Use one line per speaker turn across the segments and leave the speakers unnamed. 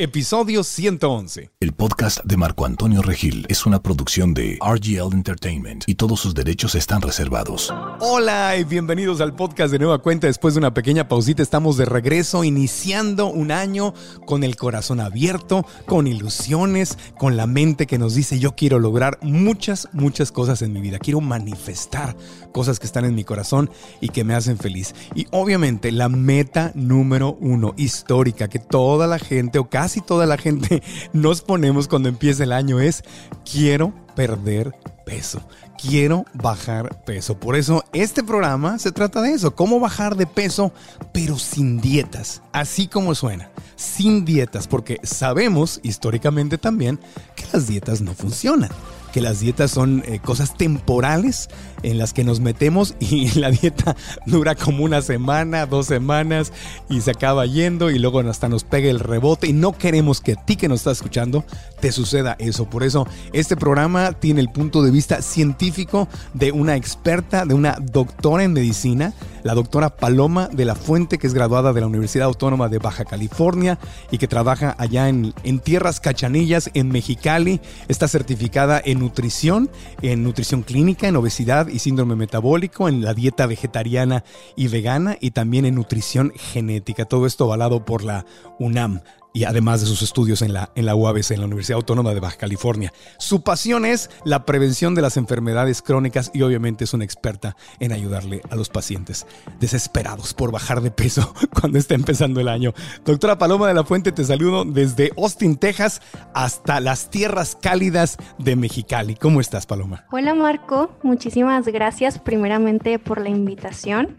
Episodio 111.
El podcast de Marco Antonio Regil es una producción de RGL Entertainment y todos sus derechos están reservados.
Hola y bienvenidos al podcast de Nueva Cuenta. Después de una pequeña pausita estamos de regreso, iniciando un año con el corazón abierto, con ilusiones, con la mente que nos dice yo quiero lograr muchas, muchas cosas en mi vida. Quiero manifestar cosas que están en mi corazón y que me hacen feliz. Y obviamente la meta número uno, histórica, que toda la gente o casi toda la gente nos ponemos cuando empieza el año es quiero perder peso. Quiero bajar peso. Por eso este programa se trata de eso, cómo bajar de peso, pero sin dietas. Así como suena, sin dietas, porque sabemos históricamente también que las dietas no funcionan que las dietas son eh, cosas temporales en las que nos metemos y la dieta dura como una semana, dos semanas y se acaba yendo y luego hasta nos pega el rebote y no queremos que a ti que nos estás escuchando te suceda eso. Por eso este programa tiene el punto de vista científico de una experta, de una doctora en medicina, la doctora Paloma de la Fuente, que es graduada de la Universidad Autónoma de Baja California y que trabaja allá en, en tierras cachanillas en Mexicali. Está certificada en nutrición, en nutrición clínica, en obesidad y síndrome metabólico, en la dieta vegetariana y vegana y también en nutrición genética. Todo esto avalado por la UNAM y además de sus estudios en la, en la UABC, en la Universidad Autónoma de Baja California. Su pasión es la prevención de las enfermedades crónicas y obviamente es una experta en ayudarle a los pacientes desesperados por bajar de peso cuando está empezando el año. Doctora Paloma de la Fuente, te saludo desde Austin, Texas, hasta las tierras cálidas de Mexicali. ¿Cómo estás, Paloma?
Hola, Marco. Muchísimas gracias primeramente por la invitación.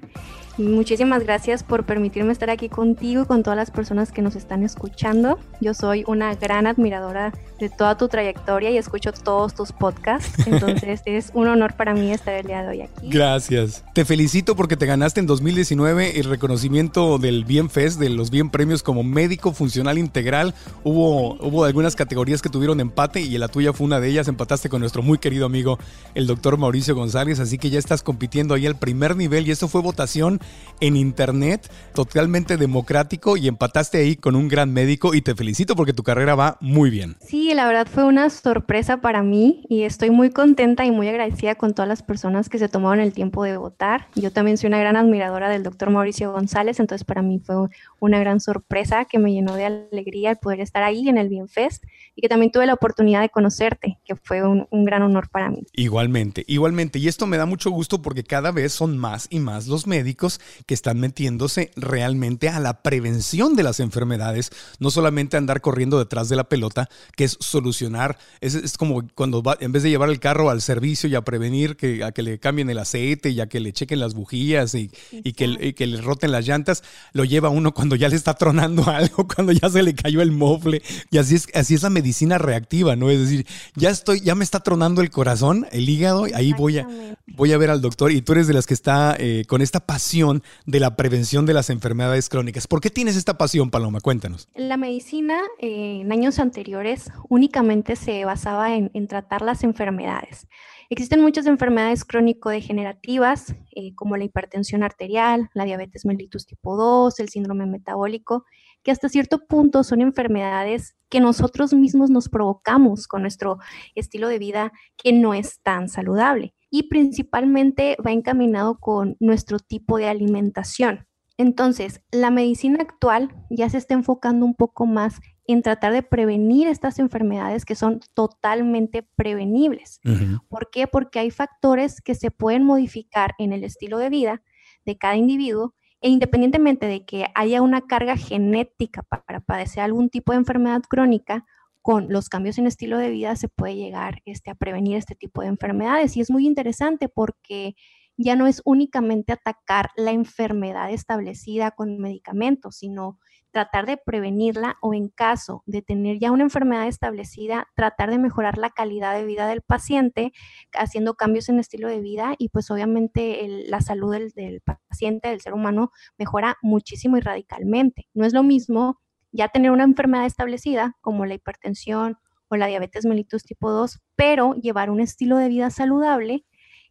Muchísimas gracias por permitirme estar aquí contigo y con todas las personas que nos están escuchando. Yo soy una gran admiradora de toda tu trayectoria y escucho todos tus podcasts. Entonces es un honor para mí estar el día de hoy aquí.
Gracias. Te felicito porque te ganaste en 2019 el reconocimiento del Bien Fest, de los Bien Premios como médico funcional integral. Hubo, hubo algunas categorías que tuvieron empate y la tuya fue una de ellas. Empataste con nuestro muy querido amigo, el doctor Mauricio González. Así que ya estás compitiendo ahí al primer nivel y esto fue votación en internet, totalmente democrático y empataste ahí con un gran médico y te felicito porque tu carrera va muy bien.
Sí, la verdad fue una sorpresa para mí y estoy muy contenta y muy agradecida con todas las personas que se tomaron el tiempo de votar. Yo también soy una gran admiradora del doctor Mauricio González, entonces para mí fue una gran sorpresa que me llenó de alegría el poder estar ahí en el Bienfest y que también tuve la oportunidad de conocerte, que fue un, un gran honor para mí.
Igualmente, igualmente. Y esto me da mucho gusto porque cada vez son más y más los médicos que están metiéndose realmente a la prevención de las enfermedades, no solamente andar corriendo detrás de la pelota, que es solucionar, es, como cuando va, en vez de llevar el carro al servicio y a prevenir que, a que le cambien el aceite y a que le chequen las bujías y, que, que, le roten las llantas, lo lleva uno cuando ya le está tronando algo, cuando ya se le cayó el mofle, y así es, así es la medicina reactiva, ¿no? Es decir, ya estoy, ya me está tronando el corazón, el hígado, ahí voy a, voy a ver al doctor, y tú eres de las que está eh, con esta pasión de la prevención de las enfermedades crónicas. ¿Por qué tienes esta pasión, Paloma? Cuéntanos.
La medicina eh, en años anteriores únicamente se basaba en, tratar las enfermedades. Existen muchas enfermedades crónico-degenerativas, eh, como la hipertensión arterial, la diabetes mellitus tipo 2, el síndrome metabólico, que hasta cierto punto son enfermedades que nosotros mismos nos provocamos con nuestro estilo de vida que no es tan saludable y principalmente va encaminado con nuestro tipo de alimentación. Entonces, la medicina actual ya se está enfocando un poco más en tratar de prevenir estas enfermedades que son totalmente prevenibles. ¿Por qué? Porque hay factores que se pueden modificar en el estilo de vida de cada individuo e independientemente de que haya una carga genética para padecer algún tipo de enfermedad crónica, con los cambios en estilo de vida se puede llegar este, a prevenir este tipo de enfermedades. Y es muy interesante porque ya no es únicamente atacar la enfermedad establecida con medicamentos, sino tratar de prevenirla o en caso de tener ya una enfermedad establecida, tratar de mejorar la calidad de vida del paciente haciendo cambios en estilo de vida y pues obviamente la salud del, del paciente, del ser humano, mejora muchísimo y radicalmente. No es lo mismo ya tener una enfermedad establecida como la hipertensión o la diabetes mellitus tipo 2, pero llevar un estilo de vida saludable,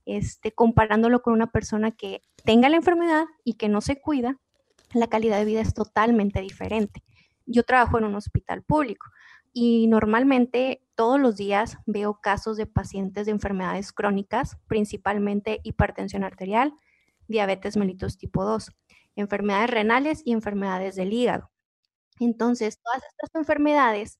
este, comparándolo con una persona que tenga la enfermedad y que no se cuida, la calidad de vida es totalmente diferente. Yo trabajo en un hospital público y normalmente todos los días veo casos de pacientes de enfermedades crónicas, principalmente hipertensión arterial, diabetes mellitus tipo 2, enfermedades renales y enfermedades del hígado. Entonces, todas estas enfermedades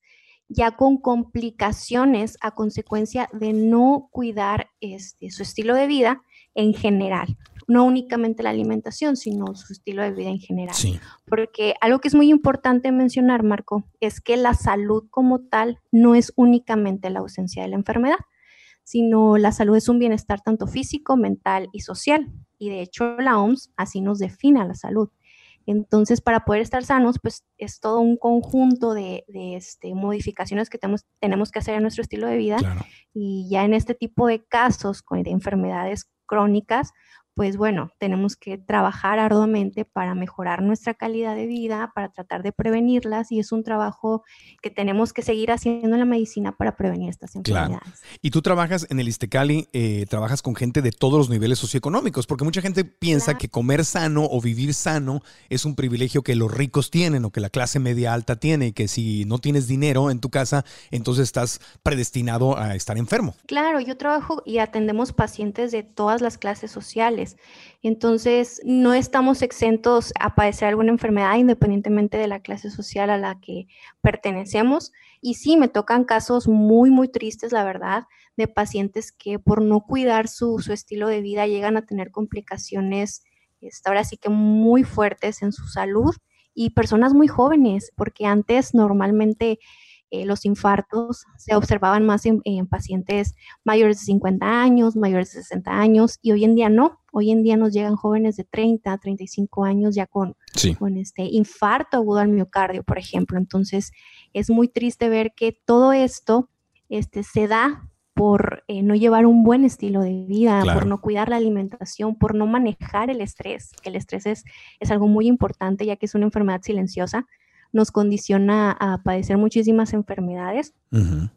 ya con complicaciones a consecuencia de no cuidar este, su estilo de vida en general, no únicamente la alimentación, sino su estilo de vida en general. Porque algo que es muy importante mencionar, Marco, es que la salud como tal no es únicamente la ausencia de la enfermedad, sino la salud es un bienestar tanto físico, mental y social. Y de hecho la OMS así nos define a la salud. Entonces, para poder estar sanos, pues es todo un conjunto de, este, modificaciones que tenemos, tenemos que hacer en nuestro estilo de vida. Y ya en este tipo de casos de enfermedades crónicas, pues bueno, tenemos que trabajar arduamente para mejorar nuestra calidad de vida, para tratar de prevenirlas y es un trabajo que tenemos que seguir haciendo en la medicina para prevenir estas enfermedades. Claro.
Y tú trabajas en el Istecali, eh, trabajas con gente de todos los niveles socioeconómicos, porque mucha gente piensa que comer sano o vivir sano es un privilegio que los ricos tienen o que la clase media alta tiene, que si no tienes dinero en tu casa, entonces estás predestinado a estar enfermo.
Claro, yo trabajo y atendemos pacientes de todas las clases sociales entonces, no estamos exentos a padecer alguna enfermedad independientemente de la clase social a la que pertenecemos. Y sí, me tocan casos muy, muy tristes, la verdad, de pacientes que por no cuidar su, estilo de vida llegan a tener complicaciones, este, ahora sí que muy fuertes en su salud y personas muy jóvenes, porque antes normalmente eh, los infartos se observaban más en, pacientes mayores de 50 años, mayores de 60 años, y hoy en día no. Hoy en día nos llegan jóvenes de 30, 35 años ya con, con este infarto agudo al miocardio, por ejemplo. Entonces, es muy triste ver que todo esto este, se da por eh, no llevar un buen estilo de vida, por no cuidar la alimentación, por no manejar el estrés, que el estrés es, es algo muy importante ya que es una enfermedad silenciosa nos condiciona a padecer muchísimas enfermedades.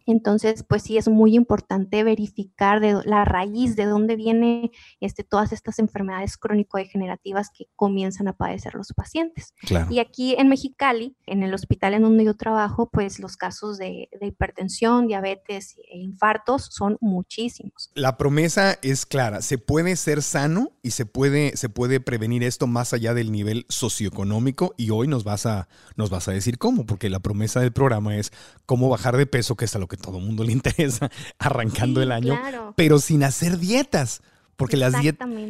Entonces, pues sí es muy importante verificar de la raíz de dónde viene este, todas estas enfermedades crónico-degenerativas que comienzan a padecer los pacientes. Y aquí en Mexicali, en el hospital en donde yo trabajo, pues los casos de, hipertensión, diabetes e infartos son muchísimos.
La promesa es clara, se puede ser sano y se puede, se puede prevenir esto más allá del nivel socioeconómico y hoy nos vas a, nos vas a decir cómo, porque la promesa del programa es cómo bajar de peso, que es a lo que todo el mundo le interesa arrancando el año, pero sin hacer dietas. Porque las,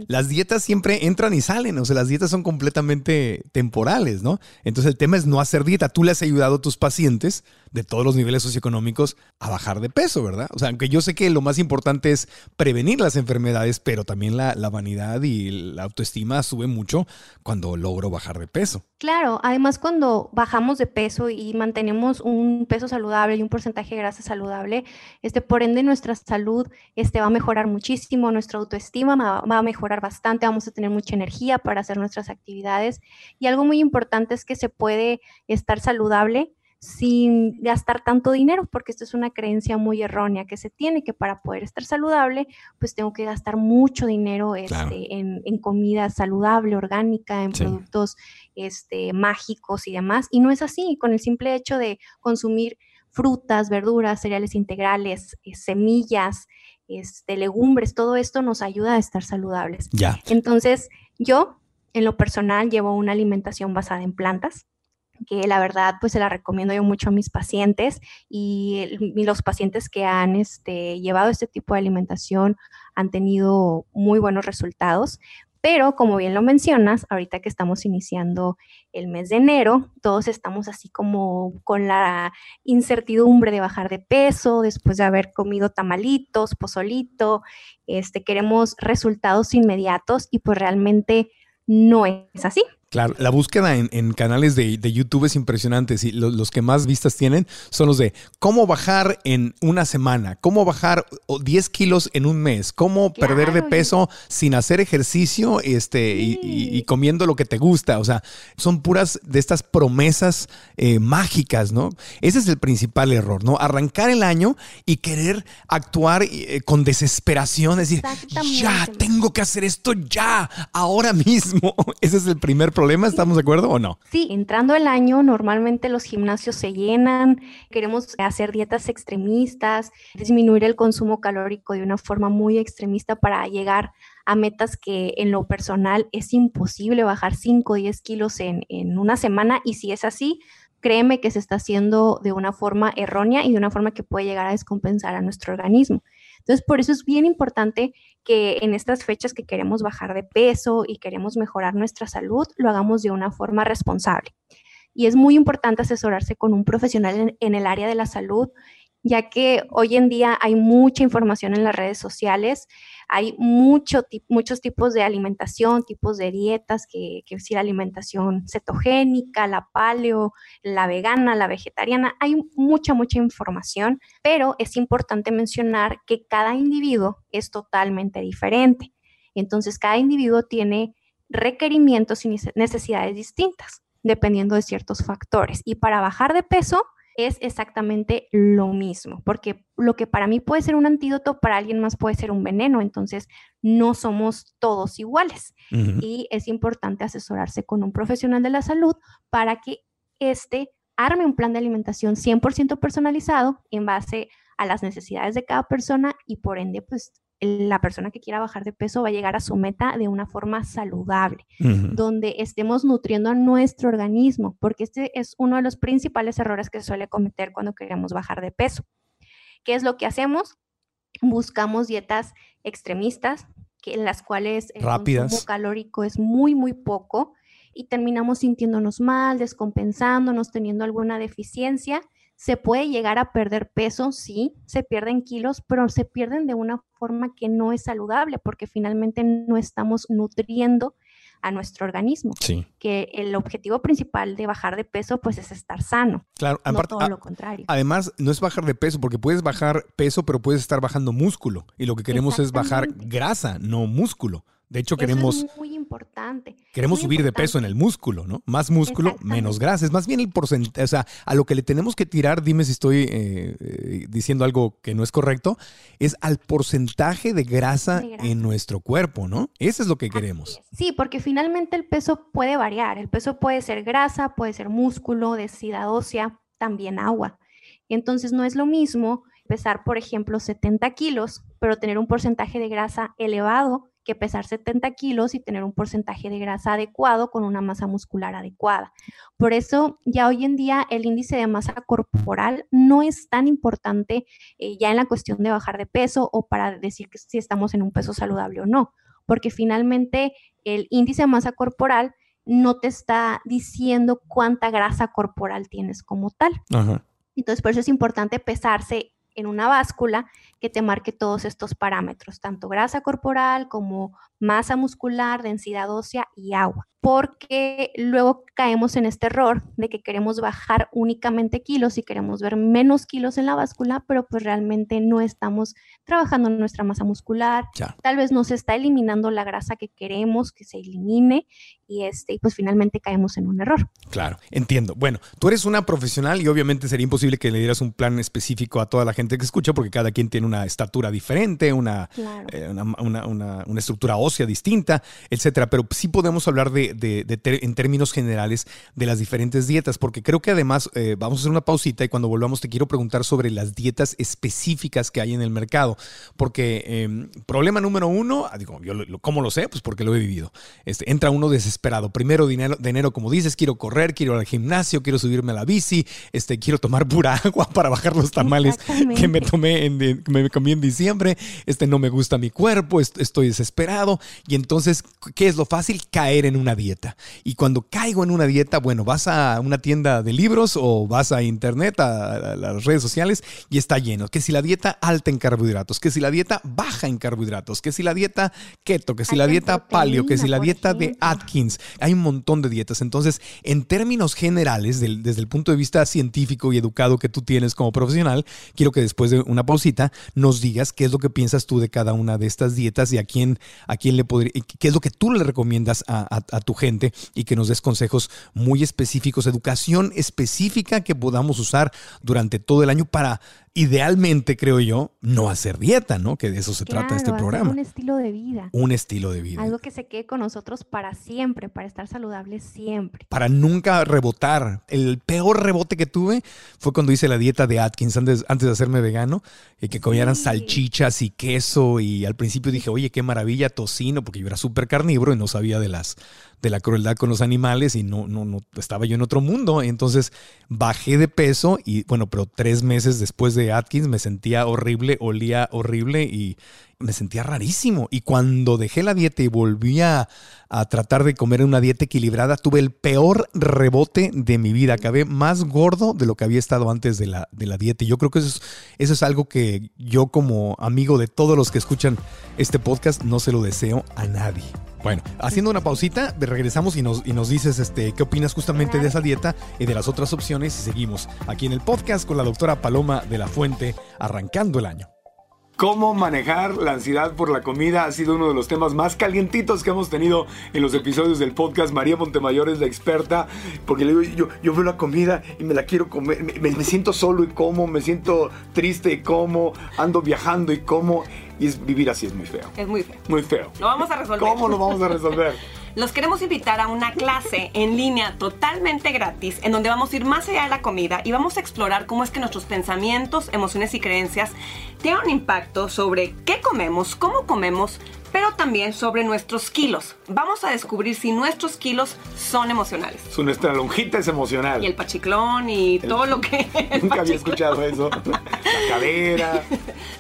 las dietas siempre entran y salen, o sea, las dietas son completamente temporales, ¿no? Entonces el tema es no hacer dieta. Tú le has ayudado a tus pacientes de todos los niveles socioeconómicos a bajar de peso, ¿verdad? O sea, aunque yo sé que lo más importante es prevenir las enfermedades, pero también la, vanidad y la autoestima sube mucho cuando logro bajar de peso.
Claro, además cuando bajamos de peso y mantenemos un peso saludable y un porcentaje de grasa saludable, este, por ende nuestra salud este, va a mejorar muchísimo, nuestra autoestima va, va a mejorar bastante, vamos a tener mucha energía para hacer nuestras actividades. Y algo muy importante es que se puede estar saludable sin gastar tanto dinero, porque esto es una creencia muy errónea que se tiene que para poder estar saludable, pues tengo que gastar mucho dinero este, en, comida saludable, orgánica, en productos este, mágicos y demás. Y no es así, con el simple hecho de consumir frutas, verduras, cereales integrales, eh, semillas, este, legumbres, todo esto nos ayuda a estar saludables.
Ya.
Entonces, yo en lo personal llevo una alimentación basada en plantas que la verdad pues se la recomiendo yo mucho a mis pacientes y, los pacientes que han este, llevado este tipo de alimentación han tenido muy buenos resultados. Pero como bien lo mencionas, ahorita que estamos iniciando el mes de enero, todos estamos así como con la incertidumbre de bajar de peso después de haber comido tamalitos, pozolito, este, queremos resultados inmediatos y pues realmente no es así.
Claro, la búsqueda en, canales de, YouTube es impresionante. Sí, los, que más vistas tienen son los de cómo bajar en una semana, cómo bajar 10 kilos en un mes, cómo perder de peso sin hacer ejercicio este, y, comiendo lo que te gusta. O sea, son puras de estas promesas eh, mágicas, ¿no? Ese es el principal error, ¿no? Arrancar el año y querer actuar eh, con desesperación, decir, ya, tengo que hacer esto ya, ahora mismo. Ese es el primer problema problema, ¿estamos de acuerdo o no?
Sí, entrando el año, normalmente los gimnasios se llenan, queremos hacer dietas extremistas, disminuir el consumo calórico de una forma muy extremista para llegar a metas que en lo personal es imposible bajar 5 o 10 kilos en, en una semana y si es así, créeme que se está haciendo de una forma errónea y de una forma que puede llegar a descompensar a nuestro organismo. Entonces, por eso es bien importante que en estas fechas que queremos bajar de peso y queremos mejorar nuestra salud, lo hagamos de una forma responsable. Y es muy importante asesorarse con un profesional en, el área de la salud ya que hoy en día hay mucha información en las redes sociales, hay mucho, muchos tipos de alimentación, tipos de dietas, que, que la alimentación cetogénica, la paleo, la vegana, la vegetariana, hay mucha, mucha información, pero es importante mencionar que cada individuo es totalmente diferente. Entonces, cada individuo tiene requerimientos y necesidades distintas, dependiendo de ciertos factores. Y para bajar de peso, es exactamente lo mismo, porque lo que para mí puede ser un antídoto, para alguien más puede ser un veneno, entonces no somos todos iguales. Y es importante asesorarse con un profesional de la salud para que éste arme un plan de alimentación 100% personalizado en base a las necesidades de cada persona y por ende, pues la persona que quiera bajar de peso va a llegar a su meta de una forma saludable, donde estemos nutriendo a nuestro organismo, porque este es uno de los principales errores que se suele cometer cuando queremos bajar de peso. ¿Qué es lo que hacemos? Buscamos dietas extremistas, que, en las cuales el consumo calórico es muy, muy poco y terminamos sintiéndonos mal, descompensándonos, teniendo alguna deficiencia se puede llegar a perder peso, sí, se pierden kilos, pero se pierden de una forma que no es saludable porque finalmente no estamos nutriendo a nuestro organismo.
Sí.
Que el objetivo principal de bajar de peso, pues, es estar sano.
Claro,
no todo lo contrario.
Además, no es bajar de peso, porque puedes bajar peso, pero puedes estar bajando músculo. Y lo que queremos es bajar grasa, no músculo. De hecho, queremos.
es muy importante.
Queremos subir de peso en el músculo, ¿no? Más músculo, menos grasa. Es más bien el porcentaje. O sea, a lo que le tenemos que tirar, dime si estoy eh, eh, diciendo algo que no es correcto, es al porcentaje de grasa, en nuestro cuerpo, ¿no? Eso es lo que queremos.
Sí, porque finalmente el peso puede variar. El peso puede ser grasa, puede ser músculo, densidad ósea, también agua. Entonces, no es lo mismo pesar, por ejemplo, 70 kilos, pero tener un porcentaje de grasa elevado que pesar 70 kilos y tener un porcentaje de grasa adecuado con una masa muscular adecuada. Por eso ya hoy en día el índice de masa corporal no es tan importante eh, ya en la cuestión de bajar de peso o para decir que si estamos en un peso saludable o no, porque finalmente el índice de masa corporal no te está diciendo cuánta grasa corporal tienes como tal. Entonces, por eso es importante pesarse en una báscula que te marque todos estos parámetros, tanto grasa corporal como masa muscular, densidad ósea y agua porque luego caemos en este error de que queremos bajar únicamente kilos y queremos ver menos kilos en la báscula, pero pues realmente no estamos trabajando en nuestra masa muscular. Tal vez no se está eliminando la grasa que queremos que se elimine y este pues finalmente caemos en un error.
Claro, entiendo. Bueno, tú eres una profesional y obviamente sería imposible que le dieras un plan específico a toda la gente que escucha porque cada quien tiene una estatura diferente, una, eh, una, una, una estructura ósea distinta, etcétera, pero sí podemos hablar de en términos generales de las diferentes dietas, porque creo que además eh, vamos a hacer una pausita y cuando volvamos te quiero preguntar sobre las dietas específicas que hay en el mercado, porque em, problema número uno, ah, digo, yo ¿cómo lo sé? Pues porque lo he vivido. Este, entra uno desesperado. Primero dinero, de enero, como dices, quiero correr, quiero ir al gimnasio, quiero subirme a la bici, este, quiero tomar pura agua para bajar los tamales que me tomé en, que me comí en diciembre. Este no me gusta mi cuerpo, estoy desesperado. Y entonces, ¿qué es lo fácil? Caer en una dieta. Y cuando caigo en una dieta, bueno, vas a una tienda de libros o vas a internet, a, a las redes sociales y está lleno. Que si la dieta alta en carbohidratos, que si la dieta baja en carbohidratos, que si la dieta keto, que si la dieta paleo, que si la dieta de Atkins. Hay un montón de dietas. Entonces, en términos generales, desde el punto de vista científico y educado que tú tienes como profesional, quiero que después de una pausita nos digas qué es lo que piensas tú de cada una de estas dietas y a quién, a quién le podría, qué es lo que tú le recomiendas a, a tu gente y que nos des consejos muy específicos, educación específica que podamos usar durante todo el año para idealmente, creo yo, no hacer dieta, ¿no? Que de eso se trata este programa.
Un estilo de vida.
Un estilo de vida.
Algo que se quede con nosotros para siempre, para estar saludables siempre.
Para nunca rebotar. El peor rebote que tuve fue cuando hice la dieta de Atkins antes, antes de hacerme vegano, y que comieran salchichas y queso. Y al principio dije, oye, qué maravilla, tocino, porque yo era súper carnívoro y no sabía de las de la crueldad con los animales y no, no, no, estaba yo en otro mundo. Entonces bajé de peso y bueno, pero tres meses después de Atkins me sentía horrible, olía horrible y me sentía rarísimo. Y cuando dejé la dieta y volví a, tratar de comer una dieta equilibrada, tuve el peor rebote de mi vida. Acabé más gordo de lo que había estado antes de la, de la dieta. Y yo creo que eso es, eso es algo que yo como amigo de todos los que escuchan este podcast no se lo deseo a nadie. Bueno, haciendo una pausita, regresamos y nos, y nos dices este, qué opinas justamente de esa dieta y de las otras opciones y seguimos aquí en el podcast con la doctora Paloma de la Fuente, arrancando el año. Cómo manejar la ansiedad por la comida ha sido uno de los temas más calientitos que hemos tenido en los episodios del podcast. María Montemayor es la experta, porque le digo, yo, yo veo la comida y me la quiero comer, me, me siento solo y como, me siento triste y como, ando viajando y como. Y es, vivir así es muy feo.
Es muy feo.
Muy feo.
Lo vamos a resolver.
¿Cómo lo vamos a resolver?
Los queremos invitar a una clase en línea totalmente gratis en donde vamos a ir más allá de la comida y vamos a explorar cómo es que nuestros pensamientos, emociones y creencias tienen un impacto sobre qué comemos, cómo comemos, pero también sobre nuestros kilos. Vamos a descubrir si nuestros kilos son emocionales.
Su nuestra lonjita es emocional.
Y el pachiclón y todo lo que...
Nunca había escuchado eso. La cadera.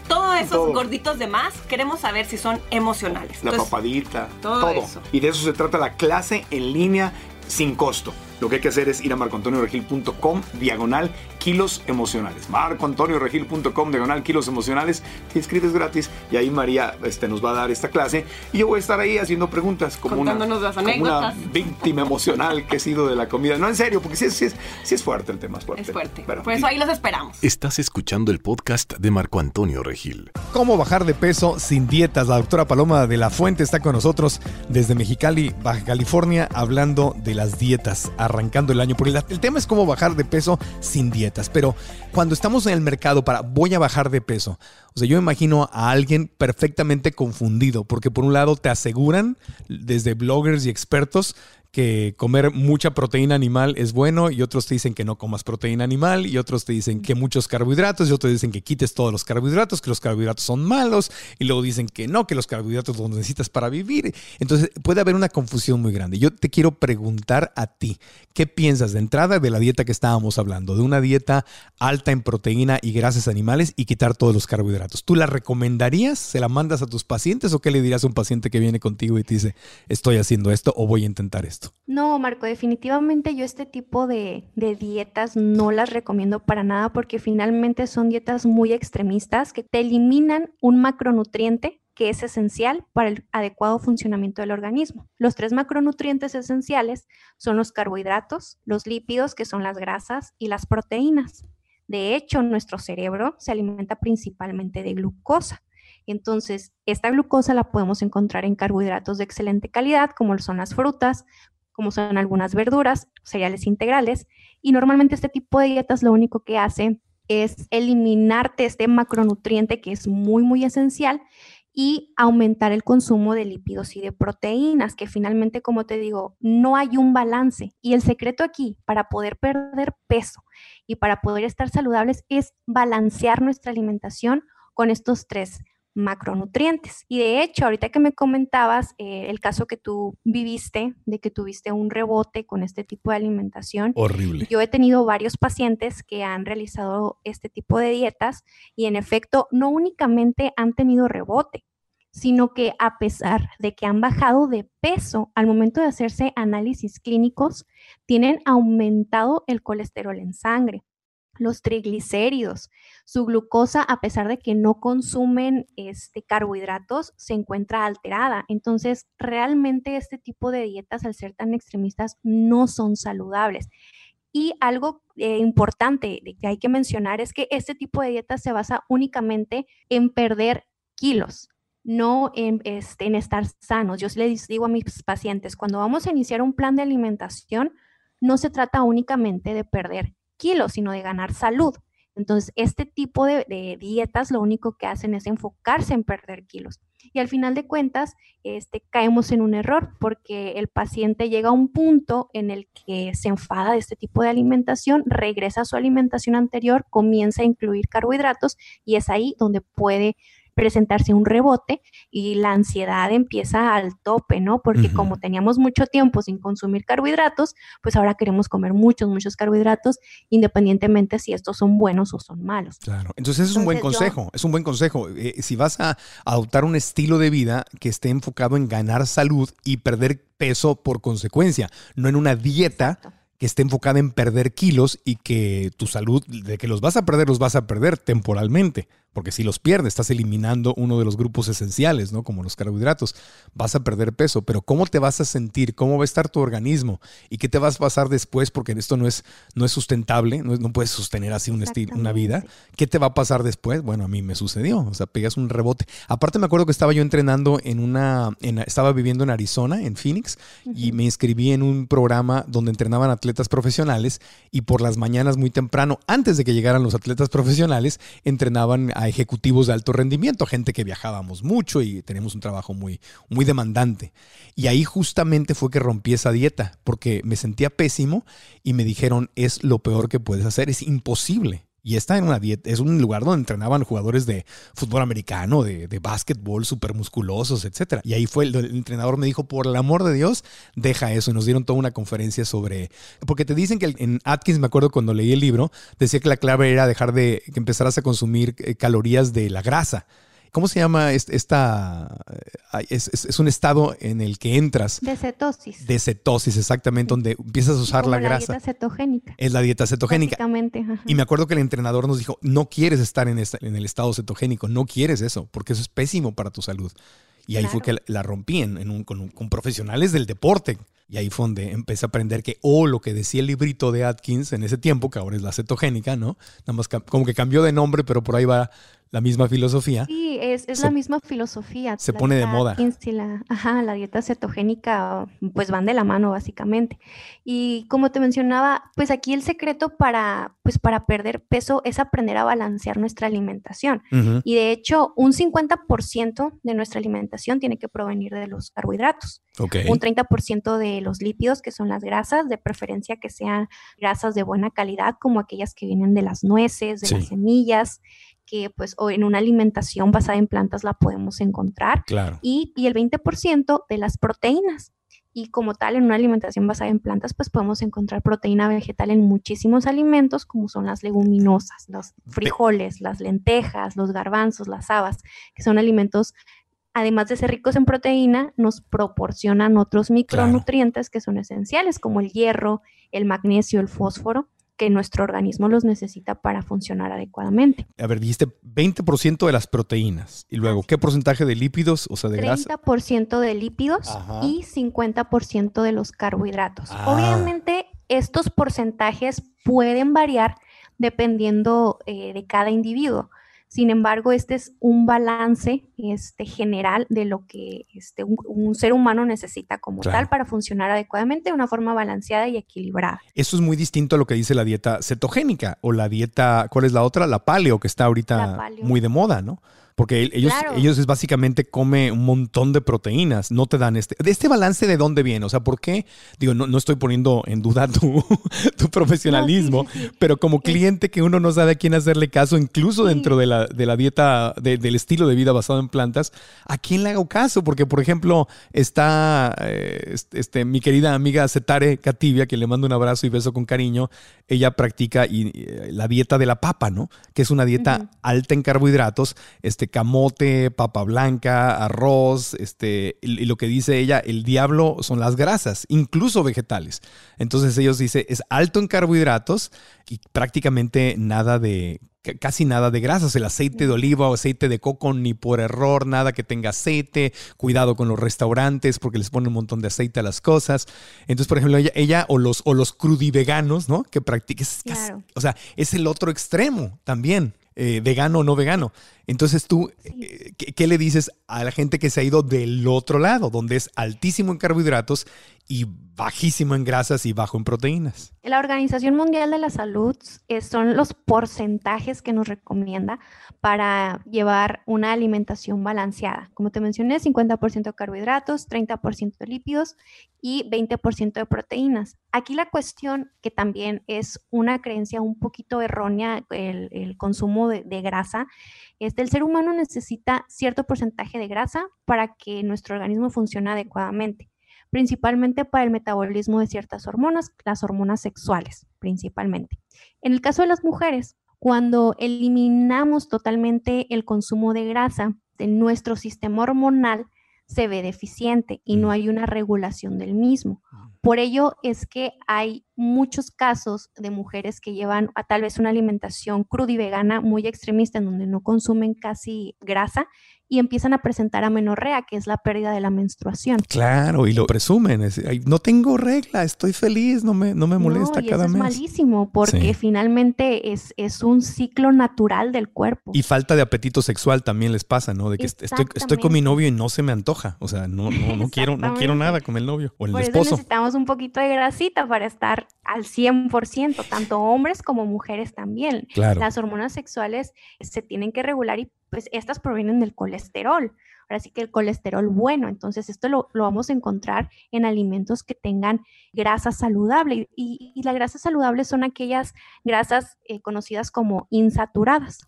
Todos esos gorditos de más, queremos saber si son emocionales.
La papadita.
Todo, Eso.
Y de eso se trata la clase en línea sin costo. Lo que hay que hacer es ir a marcoantonioregil.com diagonal kilos emocionales. marcoantonioregil.com diagonal kilos emocionales. Te inscribes gratis y ahí María este, nos va a dar esta clase. Y yo voy a estar ahí haciendo preguntas como, una,
una,
víctima emocional que he sido de la comida. No, en serio, porque sí, es, es fuerte el tema. Es fuerte.
Es fuerte. Por eso ahí los esperamos.
Estás escuchando el podcast de Marco Antonio Regil.
¿Cómo bajar de peso sin dietas? La doctora Paloma de la Fuente está con nosotros desde Mexicali, Baja California, hablando de las dietas arrancando el año. Porque el tema es cómo bajar de peso sin dietas. Pero cuando estamos en el mercado para voy a bajar de peso, o sea, yo imagino a alguien perfectamente confundido, porque por un lado te aseguran desde bloggers y expertos que comer mucha proteína animal es bueno y otros te dicen que no comas proteína animal y otros te dicen que muchos carbohidratos y otros dicen que quites todos los carbohidratos, que los carbohidratos son malos y luego dicen que no, que los carbohidratos los necesitas para vivir. Entonces puede haber una confusión muy grande. Yo te quiero preguntar a ti, ¿qué piensas de entrada de la dieta que estábamos hablando? De una dieta alta en proteína y grasas animales y quitar todos los carbohidratos. ¿Tú la recomendarías? ¿Se la mandas a tus pacientes o qué le dirías a un paciente que viene contigo y te dice, estoy haciendo esto o voy a intentar esto?
No, Marco, definitivamente yo este tipo de, de, dietas no las recomiendo para nada porque finalmente son dietas muy extremistas que te eliminan un macronutriente que es esencial para el adecuado funcionamiento del organismo. Los tres macronutrientes esenciales son los carbohidratos, los lípidos, que son las grasas, y las proteínas. De hecho, nuestro cerebro se alimenta principalmente de glucosa. Entonces, esta glucosa la podemos encontrar en carbohidratos de excelente calidad, como son las frutas, como son algunas verduras, cereales integrales, y normalmente este tipo de dietas lo único que hace es eliminarte este macronutriente que es muy, muy esencial y aumentar el consumo de lípidos y de proteínas, que finalmente, como te digo, no hay un balance. Y el secreto aquí para poder perder peso y para poder estar saludables es balancear nuestra alimentación con estos tres macronutrientes. Y de hecho, ahorita que me comentabas eh, el caso que tú viviste, de que tuviste un rebote con este tipo de alimentación.
Horrible.
Yo he tenido varios pacientes que han realizado este tipo de dietas y en efecto no únicamente han tenido rebote, sino que a pesar de que han bajado de peso al momento de hacerse análisis clínicos, tienen aumentado el colesterol en sangre, los triglicéridos, su glucosa, a pesar de que no consumen este, carbohidratos, se encuentra alterada. Entonces, realmente este tipo de dietas, al ser tan extremistas, no son saludables. Y algo eh, importante que hay que mencionar es que este tipo de dietas se basa únicamente en perder kilos no en, este, en estar sanos. Yo les digo a mis pacientes, cuando vamos a iniciar un plan de alimentación, no se trata únicamente de perder kilos, sino de ganar salud. Entonces, este tipo de, dietas lo único que hacen es enfocarse en perder kilos. Y al final de cuentas, este, caemos en un error porque el paciente llega a un punto en el que se enfada de este tipo de alimentación, regresa a su alimentación anterior, comienza a incluir carbohidratos y es ahí donde puede presentarse un rebote y la ansiedad empieza al tope, ¿no? Porque como teníamos mucho tiempo sin consumir carbohidratos, pues ahora queremos comer muchos, muchos carbohidratos, independientemente si estos son buenos o son malos.
Claro, entonces es un buen consejo, es un buen consejo. Eh, si vas a adoptar un estilo de vida que esté enfocado en ganar salud y perder peso por consecuencia, no en una dieta que esté enfocada en perder kilos y que tu salud, de que los vas a perder, los vas a perder temporalmente, porque si los pierdes, estás eliminando uno de los grupos esenciales, ¿no? Como los carbohidratos, vas a perder peso, pero ¿cómo te vas a sentir? ¿Cómo va a estar tu organismo? ¿Y qué te vas a pasar después? Porque esto no es, no es sustentable, no, no puedes sostener así un estilo, una vida. ¿Qué te va a pasar después? Bueno, a mí me sucedió, o sea, pegas un rebote. Aparte me acuerdo que estaba yo entrenando en una, estaba viviendo en Arizona, en Phoenix, y me inscribí en un programa donde entrenaban atletas atletas profesionales y por las mañanas muy temprano, antes de que llegaran los atletas profesionales, entrenaban a ejecutivos de alto rendimiento, gente que viajábamos mucho y tenemos un trabajo muy, muy demandante. Y ahí justamente fue que rompí esa dieta, porque me sentía pésimo y me dijeron, es lo peor que puedes hacer, es imposible. Y está en una dieta, es un lugar donde entrenaban jugadores de fútbol americano, de, de básquetbol, súper musculosos, etc. Y ahí fue, el, entrenador me dijo, por el amor de Dios, deja eso. Y nos dieron toda una conferencia sobre, porque te dicen que en Atkins, me acuerdo cuando leí el libro, decía que la clave era dejar de, que empezaras a consumir eh, calorías de la grasa. ¿Cómo se llama esta? Es, un estado en el que entras.
De cetosis.
De cetosis, exactamente, donde empiezas a usar la, la grasa.
La dieta cetogénica.
Es la dieta cetogénica.
Básicamente.
Y me acuerdo que el entrenador nos dijo, no quieres estar en, en el estado cetogénico, no quieres eso, porque eso es pésimo para tu salud. Y ahí fue que la rompí en, con, con, profesionales del deporte. Y ahí fue donde empecé a aprender que, o oh, lo que decía el librito de Atkins en ese tiempo, que ahora es la cetogénica, ¿no? Nada más como que cambió de nombre, pero por ahí va la misma filosofía.
Sí, es, es la misma filosofía.
Se pone de moda.
La, ajá, la dieta cetogénica, pues van de la mano básicamente. Y como te mencionaba, pues aquí el secreto para, pues para perder peso es aprender a balancear nuestra alimentación. Y de hecho, un 50% de nuestra alimentación tiene que provenir de los carbohidratos. Un 30% de los lípidos, que son las grasas, de preferencia que sean grasas de buena calidad, como aquellas que vienen de las nueces, de las semillas que pues o en una alimentación basada en plantas la podemos encontrar.
Claro.
Y, y el 20% de las proteínas. Y como tal, en una alimentación basada en plantas, pues podemos encontrar proteína vegetal en muchísimos alimentos, como son las leguminosas, los frijoles, las lentejas, los garbanzos, las habas, que son alimentos, además de ser ricos en proteína, nos proporcionan otros micronutrientes que son esenciales, como el hierro, el magnesio, el fósforo que nuestro organismo los necesita para funcionar adecuadamente.
A ver, dijiste 20% de las proteínas. Y luego, ¿qué porcentaje de lípidos, o sea, de grasa?
30% de lípidos y 50% de los carbohidratos. Ah. Obviamente, estos porcentajes pueden variar dependiendo eh, de cada individuo. Sin embargo, este es un balance este, general de lo que este, un, ser humano necesita como tal para funcionar adecuadamente de una forma balanceada y equilibrada.
Eso es muy distinto a lo que dice la dieta cetogénica o la dieta, ¿cuál es la otra? La paleo, que está ahorita muy de moda, ¿no? Porque ellos, ellos es básicamente come un montón de proteínas, no te dan este. ¿De este balance de dónde viene? O sea, ¿por qué? Digo, no, no estoy poniendo en duda tu, tu profesionalismo, pero como cliente que uno no sabe a quién hacerle caso, incluso dentro de la, de la dieta, del estilo de vida basado en plantas, ¿a quién le hago caso? Porque, por ejemplo, está eh, este, mi querida amiga Setare Cativia, que le mando un abrazo y beso con cariño, ella practica y, eh, la dieta de la papa, ¿no? Que es una dieta alta en carbohidratos, este camote, papa blanca, arroz, este, y, lo que dice ella, el diablo son las grasas, incluso vegetales. Entonces ellos dicen, es alto en carbohidratos y prácticamente nada de casi nada de grasas, el aceite de oliva o aceite de coco, ni por error, nada que tenga aceite, cuidado con los restaurantes porque les ponen un montón de aceite a las cosas. Entonces, por ejemplo, ella, o los, o los crudiveganos, ¿no? Que practiquen, o sea, es el otro extremo también. Eh, vegano o no vegano. Entonces tú, eh, ¿qué, le dices a la gente que se ha ido del otro lado, donde es altísimo en carbohidratos y bajísimo en grasas y bajo en proteínas?
La Organización Mundial de la Salud son los porcentajes que nos recomienda para llevar una alimentación balanceada. Como te mencioné, 50% de carbohidratos, 30% de lípidos y 20% de proteínas. Aquí la cuestión, que también es una creencia un poquito errónea, el, consumo de, de grasa, es el ser humano necesita cierto porcentaje de grasa para que nuestro organismo funcione adecuadamente principalmente para el metabolismo de ciertas hormonas, las hormonas sexuales principalmente. En el caso de las mujeres, cuando eliminamos totalmente el consumo de grasa de nuestro sistema hormonal, se ve deficiente y no mm. hay una regulación del mismo. Por ello es que hay muchos casos de mujeres que llevan a tal vez una alimentación cruda y vegana muy extremista en donde no consumen casi grasa y empiezan a presentar amenorrea, que es la pérdida de la menstruación.
Claro, y lo presumen. no tengo regla, estoy feliz, no me, no me molesta no, y eso es
malísimo porque finalmente es, es un ciclo natural del cuerpo.
Y falta de apetito sexual también les pasa, ¿no? De que estoy, estoy con mi novio y no se me antoja. O sea, no, no, no quiero, no quiero nada con el novio o el
Por
esposo.
Eso necesitamos un poquito de grasita para estar al 100%, tanto hombres como mujeres también.
Claro.
Las hormonas sexuales se tienen que regular y pues estas provienen del colesterol. Ahora sí que el colesterol bueno, entonces esto lo, vamos a encontrar en alimentos que tengan grasa saludable y, las grasas saludables son aquellas grasas eh, conocidas como insaturadas.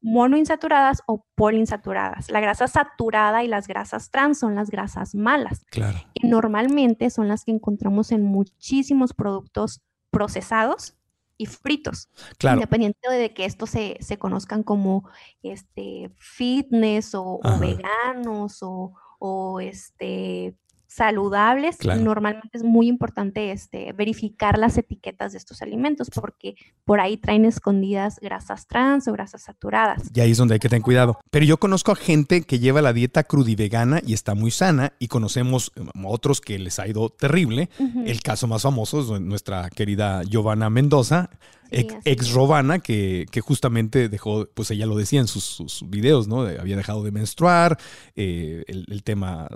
Monoinsaturadas o poliinsaturadas. La grasa saturada y las grasas trans son las grasas malas.
Claro.
Y normalmente son las que encontramos en muchísimos productos procesados y fritos.
Claro.
Independiente de que estos se, se conozcan como este fitness o, veganos o, o, este saludables, normalmente es muy importante este, verificar las etiquetas de estos alimentos porque por ahí traen escondidas grasas trans o grasas saturadas.
Y ahí es donde hay que tener cuidado. Pero yo conozco a gente que lleva la dieta crudivegana y está muy sana y conocemos um, otros que les ha ido terrible. El caso más famoso es nuestra querida Giovanna Mendoza, ex, Robana, que, justamente dejó, pues ella lo decía en sus, videos, ¿no? había dejado de menstruar, eh, el, tema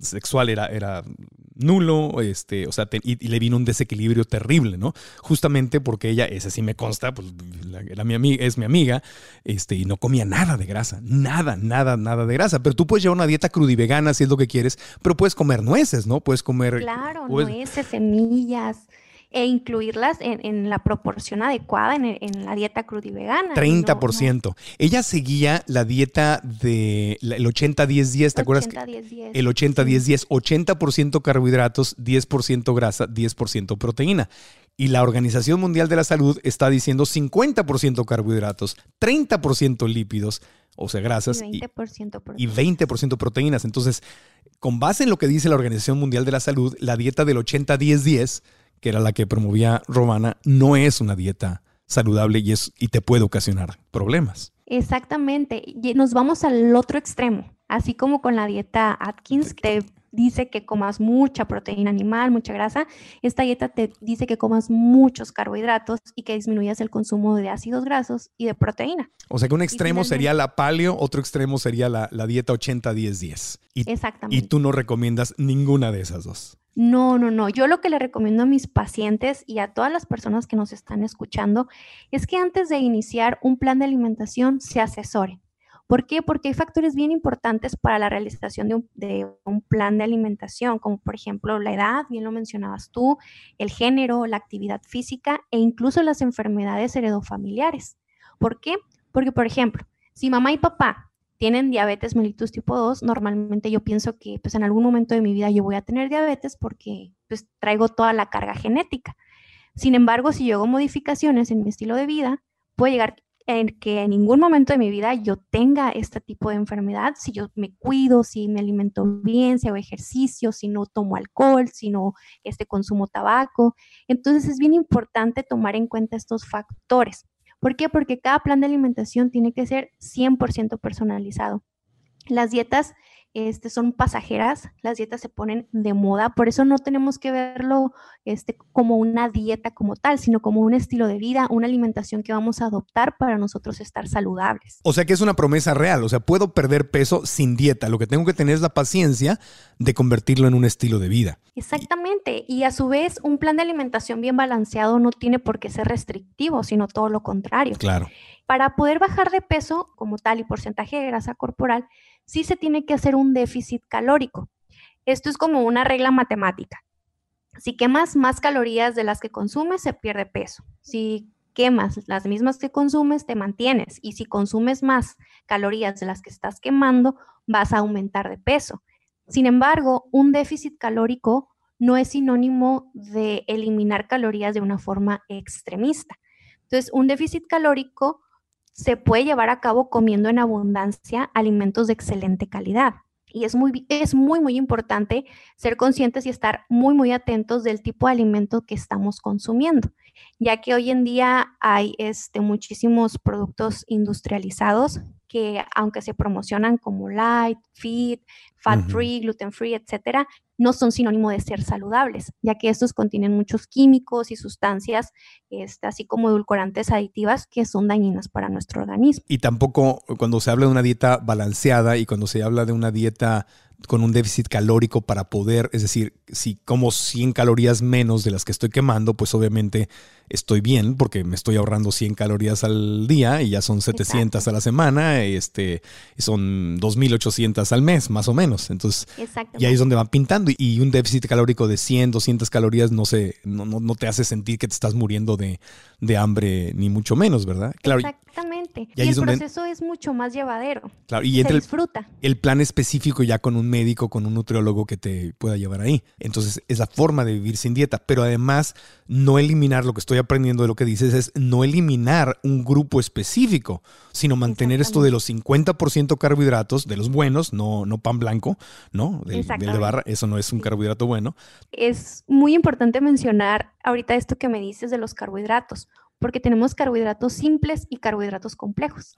sexual era, era nulo, este, o sea, y, le vino un desequilibrio terrible, ¿no? Justamente porque ella, esa sí me consta, pues era mi amiga, es mi amiga, este, y no comía nada de grasa, nada, nada, nada de grasa. Pero tú puedes llevar una dieta crudivegana si es lo que quieres, pero puedes comer nueces, ¿no? Puedes comer...
Claro, nueces, semillas e incluirlas en, la proporción adecuada en, la dieta crudivegana.
30%. Ella seguía la dieta del de, el 80-10-10, ¿te acuerdas?
80-10-10.
El 80-10-10, 80% carbohidratos, 10% grasa, 10% proteína. Y la Organización Mundial de la Salud está diciendo 50% carbohidratos, 30% lípidos, o sea, grasas,
y 20%,
y 20 proteínas. Entonces, con base en lo que dice la Organización Mundial de la Salud, la dieta del 80-10-10 que era la que promovía Romana, no es una dieta saludable y, es, y te puede ocasionar problemas.
Exactamente. Y nos vamos al otro extremo, así como con la dieta Atkins, que te dice que comas mucha proteína animal, mucha grasa. Esta dieta te dice que comas muchos carbohidratos y que disminuyas el consumo de ácidos grasos y de proteína.
O sea que un extremo sería la paleo, otro extremo sería la, la dieta 80-10-10.
Exactamente.
Y tú no recomiendas ninguna de esas dos.
No, no, no. Yo lo que le recomiendo a mis pacientes y a todas las personas que nos están escuchando es que antes de iniciar un plan de alimentación se asesoren. ¿Por qué? Porque hay factores bien importantes para la realización de un, de un, plan de alimentación, como por ejemplo la edad, bien lo mencionabas tú, el género, la actividad física e incluso las enfermedades heredofamiliares. ¿Por qué? Porque, por ejemplo, si mamá y papá tienen diabetes mellitus tipo 2, normalmente yo pienso que pues en algún momento de mi vida yo voy a tener diabetes porque pues traigo toda la carga genética. Sin embargo, si yo hago modificaciones en mi estilo de vida, puede llegar en que en ningún momento de mi vida yo tenga este tipo de enfermedad, si yo me cuido, si me alimento bien, si hago ejercicio, si no tomo alcohol, si no este, consumo tabaco. Entonces es bien importante tomar en cuenta estos factores. ¿Por qué? Porque cada plan de alimentación tiene que ser 100% personalizado. Las dietas este, son pasajeras, las dietas se ponen de moda, por eso no tenemos que verlo este, como una dieta como tal, sino como un estilo de vida, una alimentación que vamos a adoptar para nosotros estar saludables.
O sea que es una promesa real, o sea, puedo perder peso sin dieta, lo que tengo que tener es la paciencia de convertirlo en un estilo de vida.
Exactamente, y a su vez un plan de alimentación bien balanceado no tiene por qué ser restrictivo, sino todo lo contrario.
Claro.
Para poder bajar de peso como tal y porcentaje de grasa corporal, sí se tiene que hacer un déficit calórico. Esto es como una regla matemática. Si quemas más calorías de las que consumes, se pierde peso. Si quemas las mismas que consumes, te mantienes. Y si consumes más calorías de las que estás quemando, vas a aumentar de peso. Sin embargo, un déficit calórico no es sinónimo de eliminar calorías de una forma extremista. Entonces, un déficit calórico se puede llevar a cabo comiendo en abundancia alimentos de excelente calidad. Y es muy, es muy, muy importante ser conscientes y estar muy, muy atentos del tipo de alimento que estamos consumiendo, ya que hoy en día hay este, muchísimos productos industrializados que aunque se promocionan como light, fit, fat free, gluten free, etcétera, no son sinónimo de ser saludables, ya que estos contienen muchos químicos y sustancias, este, así como edulcorantes aditivas que son dañinas para nuestro organismo.
Y tampoco cuando se habla de una dieta balanceada y cuando se habla de una dieta con un déficit calórico para poder, es decir, si como 100 calorías menos de las que estoy quemando, pues obviamente estoy bien porque me estoy ahorrando 100 calorías al día y ya son 700 a la semana, este, son 2.800 al mes, más o menos. Entonces, y ahí es donde van pintando. Y un déficit calórico de 100, 200 calorías no, se, no, no, te hace sentir que te estás muriendo de, de hambre, ni mucho menos, ¿verdad?
Claro, Exactamente. Y, el proceso es mucho más llevadero.
Claro, y se disfruta. El plan específico ya con un médico, con un nutriólogo que te pueda llevar ahí. Entonces, es la forma de vivir sin dieta, pero además no eliminar lo que estoy aprendiendo de lo que dices es no eliminar un grupo específico, sino mantener esto de los 50% carbohidratos, de los buenos, no, no pan blanco, ¿no? Del, de barra, eso no es un carbohidrato bueno.
Es muy importante mencionar ahorita esto que me dices de los carbohidratos porque tenemos carbohidratos simples y carbohidratos complejos.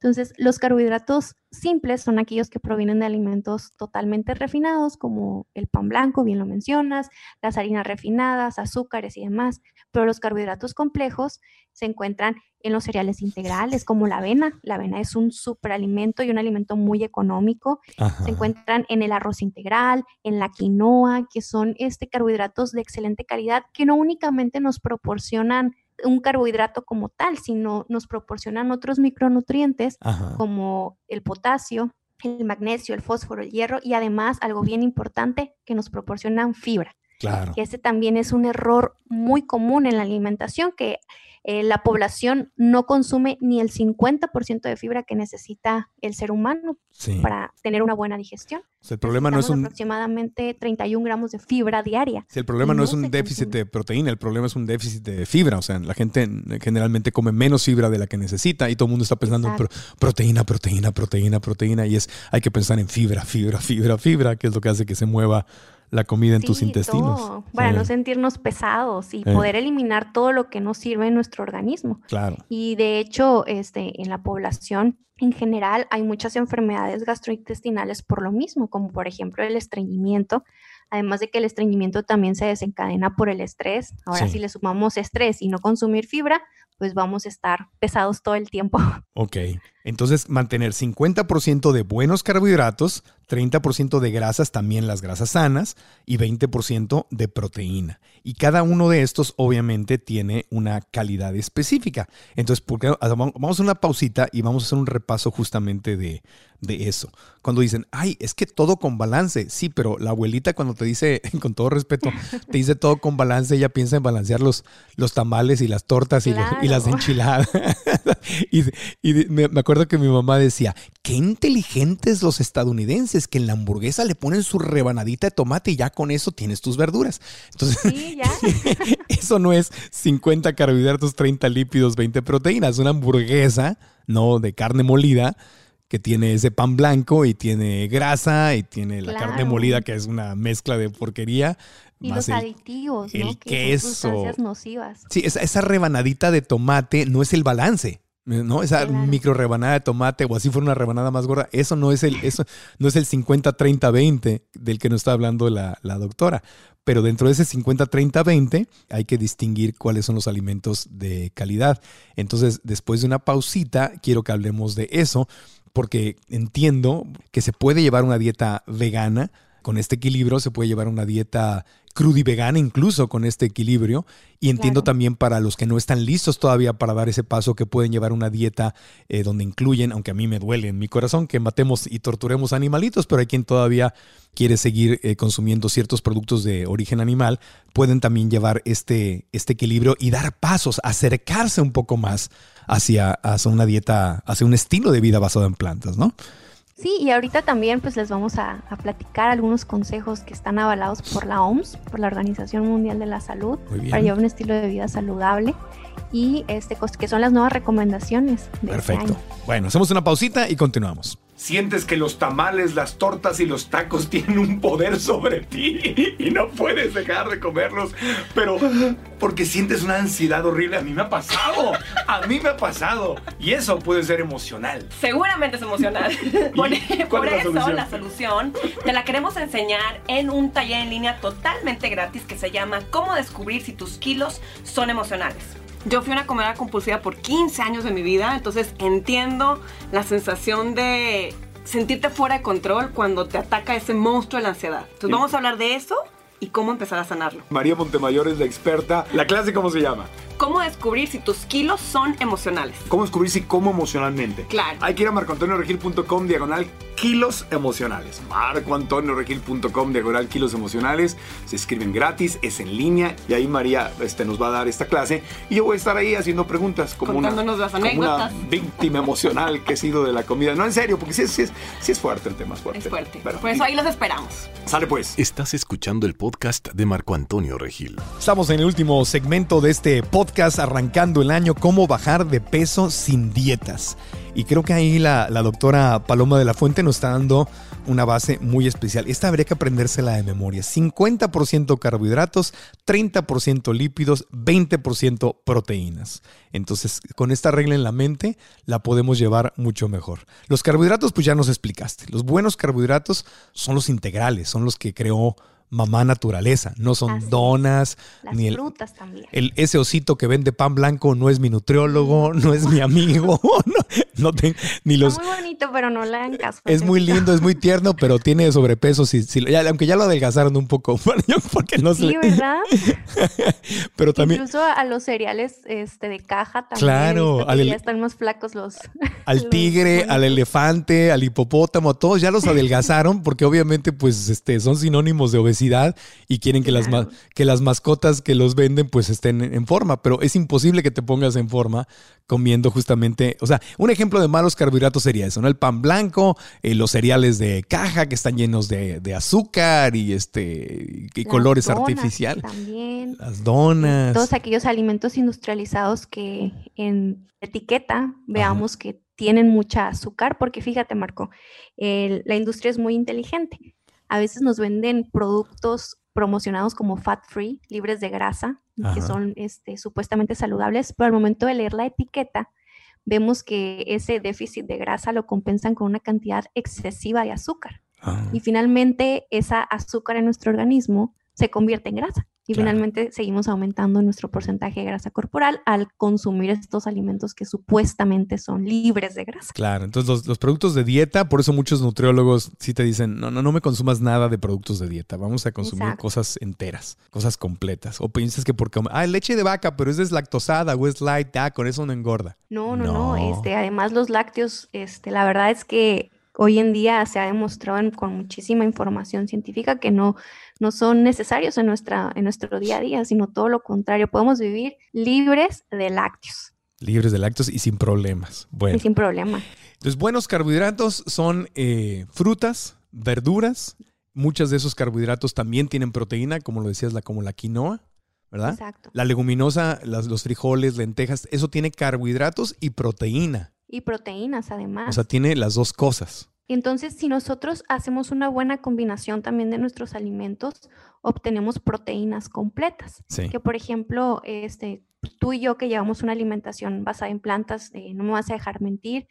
Entonces, los carbohidratos simples son aquellos que provienen de alimentos totalmente refinados, como el pan blanco, bien lo mencionas, las harinas refinadas, azúcares y demás, pero los carbohidratos complejos se encuentran en los cereales integrales, como la avena. La avena es un superalimento y un alimento muy económico. Se encuentran en el arroz integral, en la quinoa, que son este carbohidratos de excelente calidad que no únicamente nos proporcionan un carbohidrato como tal, sino nos proporcionan otros micronutrientes como el potasio, el magnesio, el fósforo, el hierro y además algo bien importante que nos proporcionan fibra.
Claro.
Que ese también es un error muy común en la alimentación que eh, la población no consume ni el 50% de fibra que necesita el ser humano para tener una buena digestión.
el problema no es un...
aproximadamente 31 gramos de fibra diaria.
el problema no, es un déficit de proteína, el problema es un déficit de fibra. O sea, la gente generalmente come menos fibra de la que necesita y todo el mundo está pensando en proteína, proteína, proteína, proteína. Y es, hay que pensar en fibra, fibra, fibra, fibra, que es lo que hace que se mueva la comida en tus intestinos.
para no sentirnos pesados y poder eliminar todo lo que no sirve en nuestro organismo.
Claro.
Y de hecho, este, en la población en general hay muchas enfermedades gastrointestinales por lo mismo, como por ejemplo el estreñimiento. Además de que el estreñimiento también se desencadena por el estrés. Ahora, si le sumamos estrés y no consumir fibra, pues vamos a estar pesados todo el tiempo.
Ok, entonces mantener 50% de buenos carbohidratos, 30% de grasas, también las grasas sanas, y 20% de proteína. Y cada uno de estos obviamente tiene una calidad específica. Entonces, vamos a una pausita y vamos a hacer un repaso justamente de, de eso. Cuando dicen, ay, es que todo con balance. Sí, pero la abuelita cuando te dice, con todo respeto, te dice todo con balance, ella piensa en balancear los, los tamales y las tortas y, las enchiladas. y, me, acuerdo que mi mamá decía, qué inteligentes los estadounidenses, que en la hamburguesa le ponen su rebanadita de tomate y ya con eso tienes tus verduras. Entonces, eso no es 50 carbohidratos, 30 lípidos, 20 proteínas. Una hamburguesa, ¿no? De carne molida que tiene ese pan blanco y tiene grasa y tiene la carne molida que es una mezcla de porquería.
Y los aditivos,
el
¿no?
queso.
nocivas.
Sí, esa, esa, rebanadita de tomate no es el balance. ¿no? Esa micro rebanada de tomate o así fuera una rebanada más gorda, eso no es el, eso no es el 50-30-20 del que nos está hablando la, la doctora. Pero dentro de ese 50-30-20 hay que distinguir cuáles son los alimentos de calidad. Entonces, después de una pausita, quiero que hablemos de eso porque entiendo que se puede llevar una dieta vegana con este equilibrio, se puede llevar una dieta cruda y vegana incluso con este equilibrio. Y entiendo también para los que no están listos todavía para dar ese paso, que pueden llevar una dieta eh, donde incluyen, aunque a mí me duele en mi corazón que matemos y torturemos animalitos, pero hay quien todavía quiere seguir eh, consumiendo ciertos productos de origen animal, pueden también llevar este, este equilibrio y dar pasos, acercarse un poco más hacia, hacia una dieta, hacia un estilo de vida basado en plantas, ¿no?
Sí, y ahorita también pues les vamos a, platicar algunos consejos que están avalados por la OMS, por la Organización Mundial de la Salud, para llevar un estilo de vida saludable y este que son las nuevas recomendaciones de este Perfecto.
Bueno, hacemos una pausita y continuamos. Sientes que los tamales, las tortas y los tacos tienen un poder sobre ti y no puedes dejar de comerlos, pero porque sientes una ansiedad horrible. A mí me ha pasado, a mí me ha pasado. Y eso puede ser emocional.
Seguramente es emocional. por, eso la solución te la queremos enseñar en un taller en línea totalmente gratis que se llama Cómo descubrir si tus kilos son emocionales. Yo fui una comedora compulsiva por 15 años de mi vida, entonces entiendo la sensación de sentirte fuera de control cuando te ataca ese monstruo de la ansiedad. Entonces vamos a hablar de eso y cómo empezar a sanarlo.
María Montemayor es la experta. ¿La clase cómo se llama?
Cómo descubrir si tus kilos son emocionales.
¿Cómo descubrir si como emocionalmente?
Claro.
Hay que ir a marcoantonioregil.com diagonal kilos emocionales. marcoantonioregil.com diagonal kilos emocionales. Se escriben gratis, es en línea y ahí María este, nos va a dar esta clase y yo voy a estar ahí haciendo preguntas como, una,
las anécdotas.
Como una víctima emocional que he sido de la comida. No, en serio, porque sí, es, sí es fuerte el tema, es fuerte.
Es fuerte. Por eso ahí los esperamos.
Sale pues.
Estás escuchando el podcast de Marco Antonio Regil.
Estamos en el último segmento de este podcast podcast arrancando el año, cómo bajar de peso sin dietas. Y creo que ahí la, doctora Paloma de la Fuente nos está dando una base muy especial. Esta habría que aprendérsela de memoria. 50% carbohidratos, 30% lípidos, 20% proteínas. Entonces, con esta regla en la mente, la podemos llevar mucho mejor. Los carbohidratos, pues ya nos explicaste. Los buenos carbohidratos son los integrales, son los que creó mamá naturaleza, no son donas, ni el,
frutas también.
El, ese osito que vende pan blanco no es mi nutriólogo, no es mi amigo, no, ni los...
Es muy bonito, pero no le dan caso.
Es muy lindo, es muy tierno, pero tiene sobrepeso, si, aunque ya lo adelgazaron un poco, porque no
Sí, ¿verdad?
pero también...
Incluso a los cereales este, de caja también.
Claro.
ya están más flacos los...
Al tigre, al elefante, al hipopótamo, todos ya los adelgazaron porque obviamente pues este, son sinónimos de obesidad y quieren que, las, que las mascotas que los venden pues estén en forma, pero es imposible que te pongas en forma comiendo justamente, o sea, un ejemplo de malos carbohidratos sería eso, ¿no? El pan blanco, eh, los cereales de caja que están llenos de, azúcar y este y colores artificiales.
También.
Las donas.
Todos aquellos alimentos industrializados que en etiqueta veamos que tienen mucha azúcar, porque fíjate, Marco, la industria es muy inteligente a veces nos venden productos promocionados como fat free, libres de grasa, que son este, supuestamente saludables, pero al momento de leer la etiqueta, vemos que ese déficit de grasa lo compensan con una cantidad excesiva de azúcar. Ah. Y finalmente, esa azúcar en nuestro organismo se convierte en grasa. Y
Claro.
finalmente seguimos aumentando nuestro porcentaje de grasa corporal al consumir estos alimentos que supuestamente son libres de grasa.
Claro, entonces los, los productos de dieta, por eso muchos nutriólogos sí te dicen, no, no, no me consumas nada de productos de dieta, vamos a consumir
Exacto.
cosas enteras, cosas completas. O piensas que porque, ah, leche de vaca, pero es deslactosada o es light, ah, con eso no engorda.
No, no,
No.
no. Este, además los lácteos, este, la verdad es que hoy en día se ha demostrado en- con muchísima información científica que no, no son necesarios en nuestra, en nuestro día a día, sino todo lo contrario. Podemos vivir libres de lácteos
Libres de lácteos y sin problemas. Bueno,
y sin problema.
entonces buenos carbohidratos son eh, frutas, verduras. Muchos de esos carbohidratos también tienen proteína, como lo decías, la, como la quinoa, ¿verdad?
Exacto.
La leguminosa, las- los frijoles, lentejas, eso tiene carbohidratos y proteína.
Y proteínas además.
O sea, tiene las dos cosas.
Entonces, si nosotros hacemos una buena combinación también de nuestros alimentos, obtenemos proteínas completas.
Sí.
Que, por ejemplo, este, tú y yo que llevamos una alimentación basada en plantas, eh, no me vas a dejar mentir,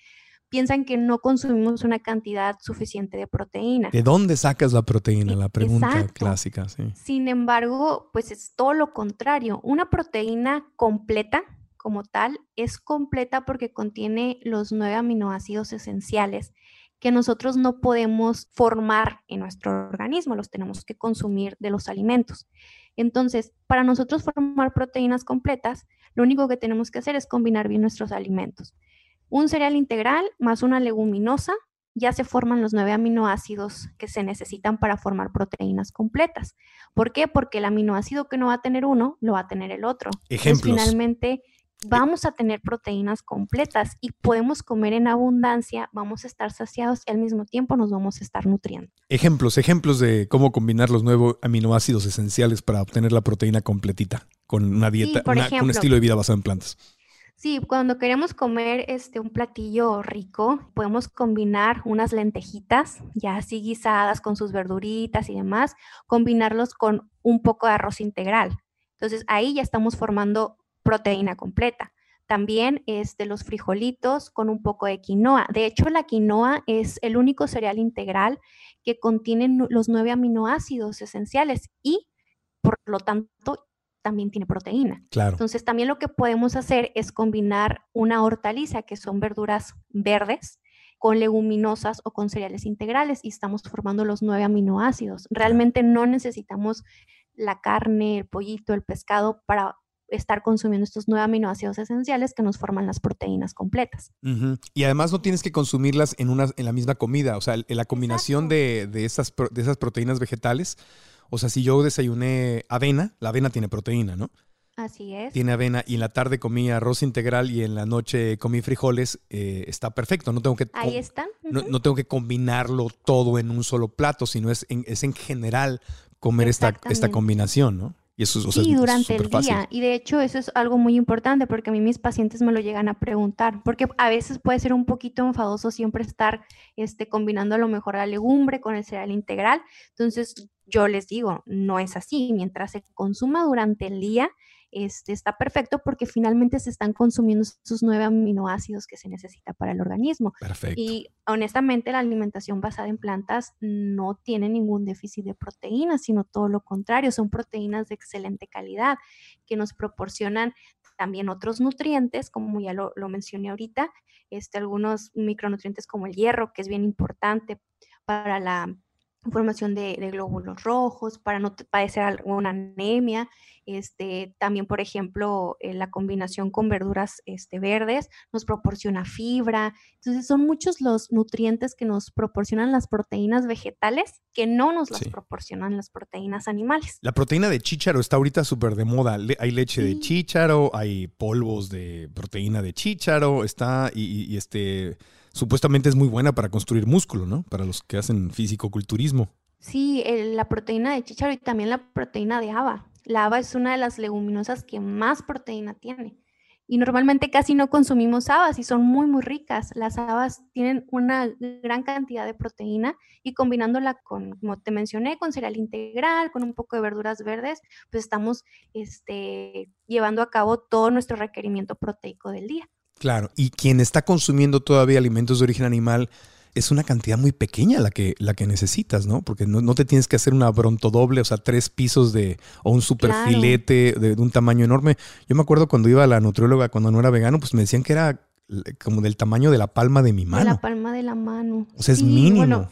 piensan que no consumimos una cantidad suficiente de proteína.
¿De dónde sacas la proteína? La pregunta
Exacto.
clásica, sí.
Sin embargo, pues es todo lo contrario. Una proteína completa como tal es completa porque contiene los nueve aminoácidos esenciales que nosotros no podemos formar en nuestro organismo, los tenemos que consumir de los alimentos. Entonces, para nosotros formar proteínas completas, lo único que tenemos que hacer es combinar bien nuestros alimentos. Un cereal integral más una leguminosa, ya se forman los nueve aminoácidos que se necesitan para formar proteínas completas. ¿Por qué? Porque el aminoácido que no va a tener uno, lo va a tener el otro. Entonces,
Ejemplos.
finalmente, vamos a tener proteínas completas y podemos comer en abundancia, vamos a estar saciados y al mismo tiempo nos vamos a estar nutriendo.
Ejemplos, ejemplos de cómo combinar los nuevos aminoácidos esenciales para obtener la proteína completita con una dieta,
por
una- con un estilo de vida basado en plantas.
Sí, cuando queremos comer este, un platillo rico, podemos combinar unas lentejitas, ya así guisadas con sus verduritas y demás, combinarlos con un poco de arroz integral. Entonces ahí ya estamos formando proteína completa. También este, los frijolitos con un poco de quinoa. De hecho, la quinoa es el único cereal integral que contiene los nueve aminoácidos esenciales y, por lo tanto, también tiene proteína.
Claro.
Entonces, también lo que podemos hacer es combinar una hortaliza, que son verduras verdes, con leguminosas o con cereales integrales y estamos formando los nueve aminoácidos. Realmente no necesitamos la carne, el pollito, el pescado para estar consumiendo estos nueve aminoácidos esenciales que nos forman las proteínas completas.
Y además no tienes que consumirlas en, una, en la misma comida. O sea, el- la combinación de, de esas, de esas proteínas vegetales. O sea, si yo desayuné avena, la avena tiene proteína, ¿no?
Así es.
Tiene avena y en la tarde comí arroz integral y en la noche comí frijoles, eh, está perfecto. No tengo que
Ahí están.
no, no tengo que combinarlo todo en un solo plato, sino es en, es en general comer esta, esta combinación, ¿no? Y eso es, o sea,
Sí,
es
durante el día. Y de hecho eso es algo muy importante porque a mí mis pacientes me lo llegan a preguntar, porque a veces puede ser un poquito enfadoso siempre estar este, combinando a lo mejor la legumbre con el cereal integral. Entonces yo les digo, no es así. Mientras se consuma durante el día, este, está perfecto porque finalmente se están consumiendo esos nueve aminoácidos que se necesita para el organismo.
Perfecto.
Y honestamente la alimentación basada en plantas no tiene ningún déficit de proteínas, sino todo lo contrario, son proteínas de excelente calidad que nos proporcionan también otros nutrientes, como ya lo, lo mencioné ahorita, este, algunos micronutrientes como el hierro, que es bien importante para la formación de, de glóbulos rojos, para no padecer alguna anemia. Este, también, por ejemplo, eh, la combinación con verduras este, verdes nos proporciona fibra. Entonces, son muchos los nutrientes que nos proporcionan las proteínas vegetales que no nos las
Sí.
proporcionan las proteínas animales.
La proteína de chícharo está ahorita súper de moda. Le- hay leche de chícharo, hay polvos de proteína de chícharo, está y, y- y este supuestamente es muy buena para construir músculo, ¿no? Para los que hacen físico-culturismo.
Sí, la proteína de chícharo y también la proteína de haba. La haba es una de las leguminosas que más proteína tiene. Y normalmente casi no consumimos habas y son muy, muy ricas. Las habas tienen una gran cantidad de proteína y combinándola con, como te mencioné, con cereal integral, con un poco de verduras verdes, pues estamos este, llevando a cabo todo nuestro requerimiento proteico del día.
Claro, y quien está consumiendo todavía alimentos de origen animal es una cantidad muy pequeña la que, la que necesitas, ¿no? Porque no, no te tienes que hacer una brontodoble, o sea, tres pisos de, o un super
Claro.
filete de, de un tamaño enorme. Yo me acuerdo cuando iba a la nutrióloga, cuando no era vegano, pues me decían que era eh, como del tamaño de la palma de mi
De
mano.
la palma de la mano.
O sea, es
Sí,
mínimo.
Bueno,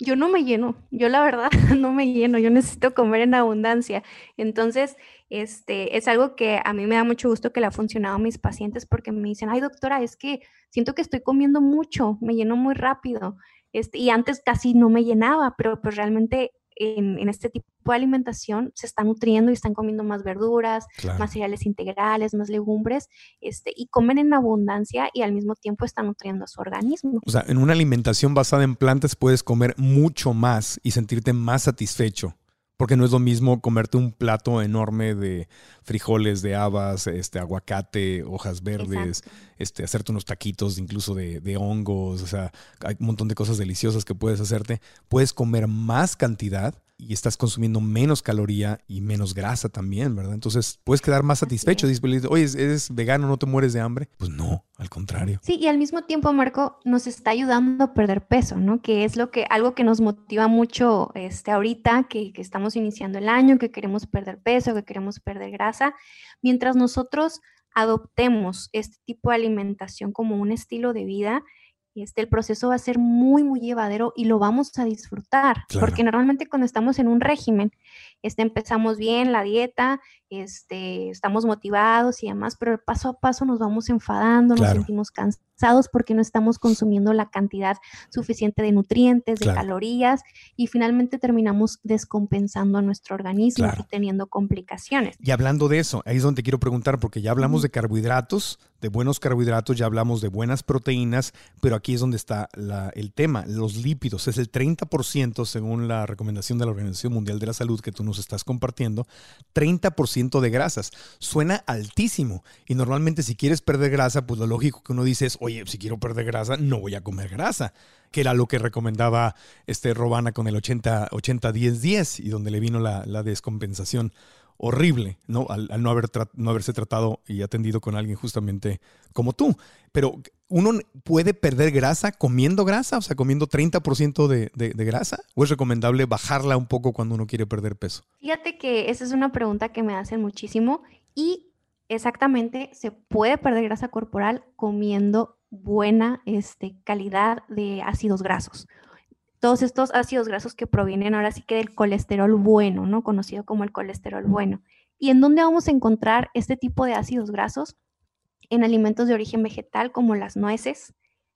yo no me lleno, yo la verdad no me lleno, yo necesito comer en abundancia. Entonces, este, es algo que a mí me da mucho gusto que le ha funcionado a mis pacientes porque me dicen, ay doctora, es que siento que estoy comiendo mucho, me lleno muy rápido. Este, y antes casi no me llenaba, pero pues realmente en, en este tipo de alimentación se están nutriendo y están comiendo más verduras,
Claro.
más cereales integrales, más legumbres, este, y comen en abundancia y al mismo tiempo están nutriendo a su organismo.
O sea, en una alimentación basada en plantas puedes comer mucho más y sentirte más satisfecho. Porque no es lo mismo comerte un plato enorme de frijoles, de habas, este, aguacate, hojas verdes,
Exacto.
este, hacerte unos taquitos incluso de, de hongos. O sea, hay un montón de cosas deliciosas que puedes hacerte. Puedes comer más cantidad y estás consumiendo menos caloría y menos grasa también, ¿verdad? Entonces puedes quedar más satisfecho.
es.
Dices, Oye, ¿eres vegano? ¿No te mueres de hambre? Pues no, al contrario.
Sí, y al mismo tiempo, Marco, nos está ayudando a perder peso, ¿no? Que es lo que, algo que nos motiva mucho este, ahorita, que, que estamos iniciando el año, que queremos perder peso, que queremos perder grasa. Mientras nosotros adoptemos este tipo de alimentación como un estilo de vida, este, el proceso va a ser muy, muy llevadero y lo vamos a disfrutar.
Claro.
Porque normalmente cuando estamos en un régimen, este, empezamos bien la dieta, este, estamos motivados y demás, pero paso a paso nos vamos enfadando, nos sentimos cansados porque no estamos consumiendo la cantidad suficiente de nutrientes, de
Claro.
calorías y finalmente terminamos descompensando a nuestro organismo
Claro.
y teniendo complicaciones.
Y hablando de eso, ahí es donde quiero preguntar, porque ya hablamos de carbohidratos, de buenos carbohidratos, ya hablamos de buenas proteínas, pero aquí es donde está la- el tema, los lípidos. Es el 30% según la recomendación de la Organización Mundial de la Salud que tú nos estás compartiendo, 30% de grasas. Suena altísimo. Y normalmente si quieres perder grasa, pues lo lógico que uno dice es, oye, si quiero perder grasa, no voy a comer grasa que era lo que recomendaba este Robana con el 80-10-10 y donde le vino la, descompensación horrible, ¿no? Al, no, haber no haberse tratado y atendido con alguien justamente como tú. Pero uno puede perder grasa comiendo grasa, o sea, comiendo 30% de, de, grasa, o es recomendable bajarla un poco cuando uno quiere perder peso.
Fíjate que esa es una pregunta que me hacen muchísimo y exactamente se puede perder grasa corporal comiendo buena este, calidad de ácidos grasos. Todos estos ácidos grasos que provienen ahora sí que del colesterol bueno, ¿no? Conocido como el colesterol bueno. ¿Y en dónde vamos a encontrar este tipo de ácidos grasos? En alimentos de origen vegetal como las nueces,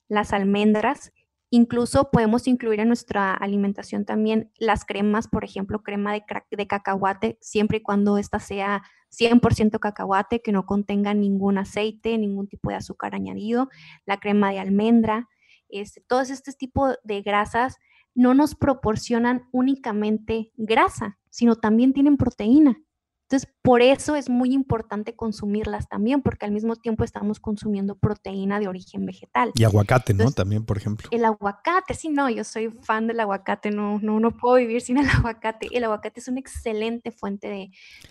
las almendras, Incluso podemos incluir en nuestra alimentación también las cremas, por ejemplo, crema de, cacahuate, siempre y cuando esta sea 100% cacahuate, que no contenga ningún aceite, ningún tipo de azúcar añadido, la crema de almendra, este, todos estos tipos de grasas no nos proporcionan únicamente grasa, sino también tienen proteína. Entonces, por eso es muy importante consumirlas también, porque al mismo tiempo estamos consumiendo proteína de origen vegetal.
Y aguacate, ¿no? También, por ejemplo.
El aguacate, sí, no, yo soy fan del aguacate, no, no, no puedo vivir sin el aguacate. El aguacate es una excelente fuente de,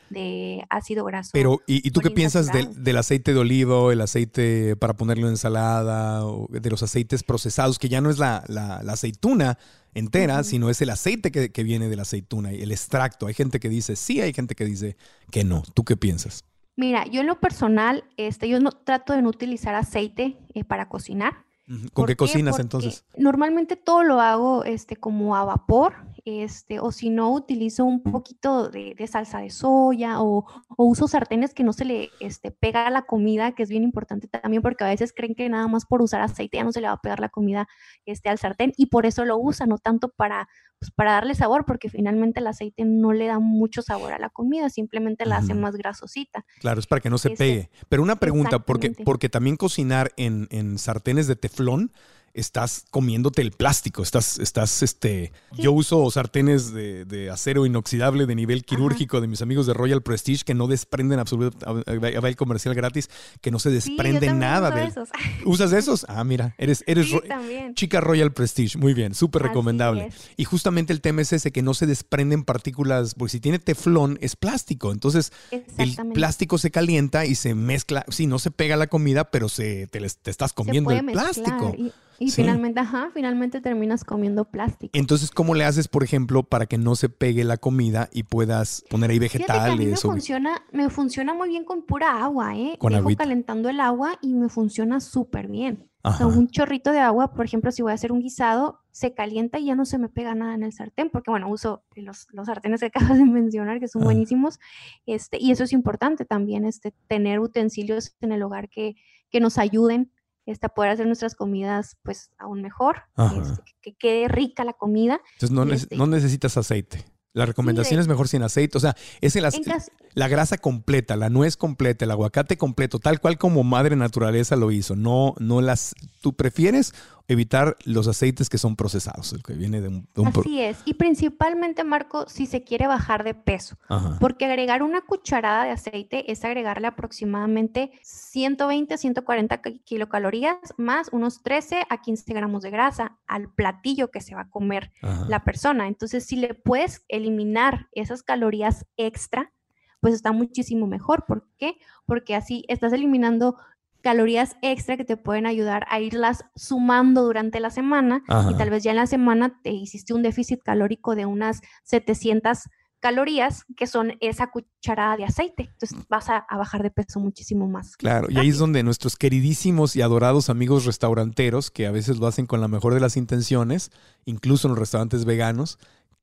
de ácido graso.
Pero, ¿y, y tú qué piensas del, aceite de olivo, el aceite para ponerlo en ensalada, o de los aceites procesados, que ya no es la, la- la aceituna entera, sino es el aceite que, que viene de la aceituna, y el extracto? Hay gente que dice sí, hay gente que dice que no. ¿Tú qué piensas?
Mira, yo en lo personal, este, yo no trato de no utilizar aceite eh, para cocinar.
¿Con
¿Por
qué
qué?
cocinas
Porque
entonces?
Normalmente todo lo hago este, como a vapor, este, o si no, utilizo un poquito de, de salsa de soya o, o uso sartenes que no se le este, pega a la comida, que es bien importante también porque a veces creen que nada más por usar aceite ya no se le va a pegar la comida este, al sartén y por eso lo usan, no tanto para, pues, para darle sabor, porque finalmente el aceite no le da mucho sabor a la comida, simplemente la hace más grasosita.
Claro, es para que no se
Este,
pegue. Pero una pregunta, porque, porque también cocinar en, en sartenes de teflón, estás comiéndote el plástico. Estás, estás, este. Yo uso sartenes de, de acero inoxidable de nivel quirúrgico de mis amigos de Royal Prestige que no desprenden absolutamente. Va el comercial gratis, que no se desprende nada
uso esos.
¿Usas esos? Ah, mira, eres, eres
Sí,
ro-
también.
chica Royal Prestige. Muy bien, súper recomendable. Y justamente el tema es ese, que no se desprenden partículas, porque si tiene teflón es plástico. Entonces el plástico se calienta y se mezcla. Sí, no se pega la comida, pero se, te, les- te estás comiendo el
mezclar
plástico.
y- Y finalmente, ajá, finalmente terminas comiendo plástico.
Entonces, ¿cómo le haces, por ejemplo, para que no se pegue la comida y puedas poner ahí vegetales?
me, funciona, me funciona muy bien con pura agua, ¿eh?
Con
Dejo calentando el agua y me funciona súper bien. O sea, un chorrito de agua, por ejemplo, si voy a hacer un guisado, se calienta y ya no se me pega nada en el sartén, porque bueno, uso los, los sartenes que acabas de mencionar, que son buenísimos, este, y eso es importante también, este, tener utensilios en el hogar que, que nos ayuden este, poder hacer nuestras comidas pues aún mejor, este, que, quede rica la comida.
Entonces no, este no necesitas aceite. La recomendación es mejor sin aceite. O sea, es el, la grasa completa, la nuez completa, el aguacate completo, tal cual como madre naturaleza lo hizo. No, no las. ¿Tú prefieres evitar los aceites que son procesados, el que viene de un...
Así es, y principalmente, Marco, si se quiere bajar de peso, porque agregar una cucharada de aceite es agregarle aproximadamente 120, 140 kilocalorías más unos 13 a 15 gramos de grasa al platillo que se va a comer la persona. Entonces, si le puedes eliminar esas calorías extra, pues está muchísimo mejor. ¿Por qué? Porque así estás eliminando calorías extra que te pueden ayudar a irlas sumando durante la semana y tal vez ya en la semana te hiciste un déficit calórico de unas 700 calorías, que son esa cucharada de aceite. Entonces vas a, bajar de peso muchísimo más.
Claro, y ahí es donde nuestros queridísimos y adorados amigos restauranteros, que a veces lo hacen con la mejor de las intenciones, incluso en los restaurantes veganos,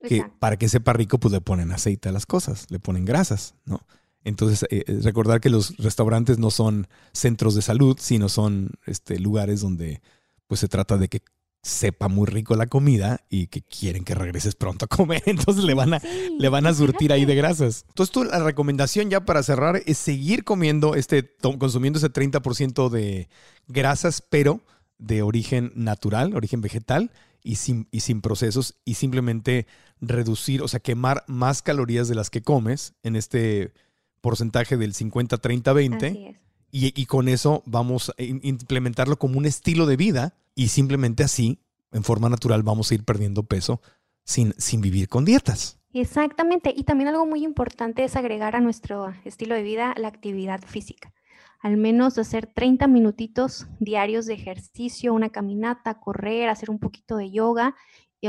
que para que sepa rico, pues le ponen aceite a las cosas, le ponen grasas, ¿no? Entonces, eh, eh, recordar que los restaurantes no son centros de salud, sino son este, lugares donde pues se trata de que sepa muy rico la comida y que quieren que regreses pronto a comer. Entonces le van a, le van a surtir ahí de grasas. Entonces, tú, la recomendación ya para cerrar es seguir comiendo este, consumiendo ese 30% de grasas, pero de origen natural, origen vegetal y sin, y sin procesos y simplemente reducir, o sea, quemar más calorías de las que comes en este porcentaje del 50, 30, 20. Y, y, con eso vamos a implementarlo como un estilo de vida y simplemente así, en forma natural, vamos a ir perdiendo peso sin, sin vivir con dietas.
Exactamente. Y también algo muy importante es agregar a nuestro estilo de vida la actividad física. Al menos hacer 30 minutitos diarios de ejercicio, una caminata, correr, hacer un poquito de yoga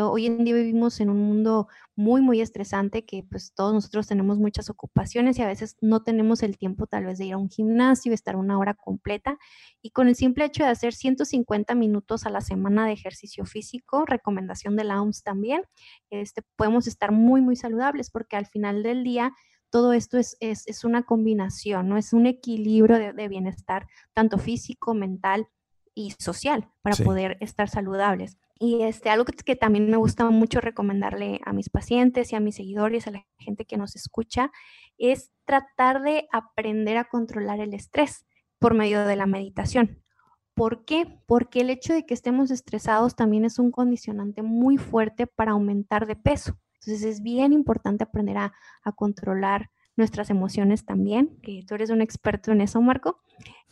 hoy en día vivimos en un mundo muy, muy estresante que pues todos nosotros tenemos muchas ocupaciones y a veces no tenemos el tiempo tal vez de ir a un gimnasio, estar una hora completa. Y con el simple hecho de hacer 150 minutos a la semana de ejercicio físico, recomendación de la OMS también, este, podemos estar muy, muy saludables porque al final del día todo esto es, es, una combinación, ¿no? Es un equilibrio de, bienestar, tanto físico, mental y social, para poder estar saludables. Y este, algo que, también me gusta mucho recomendarle a mis pacientes y a mis seguidores, a la gente que nos escucha, es tratar de aprender a controlar el estrés por medio de la meditación. ¿Por qué? Porque el hecho de que estemos estresados también es un condicionante muy fuerte para aumentar de peso. Entonces es bien importante aprender a, a controlar nuestras emociones también, que tú eres un experto en eso, Marco.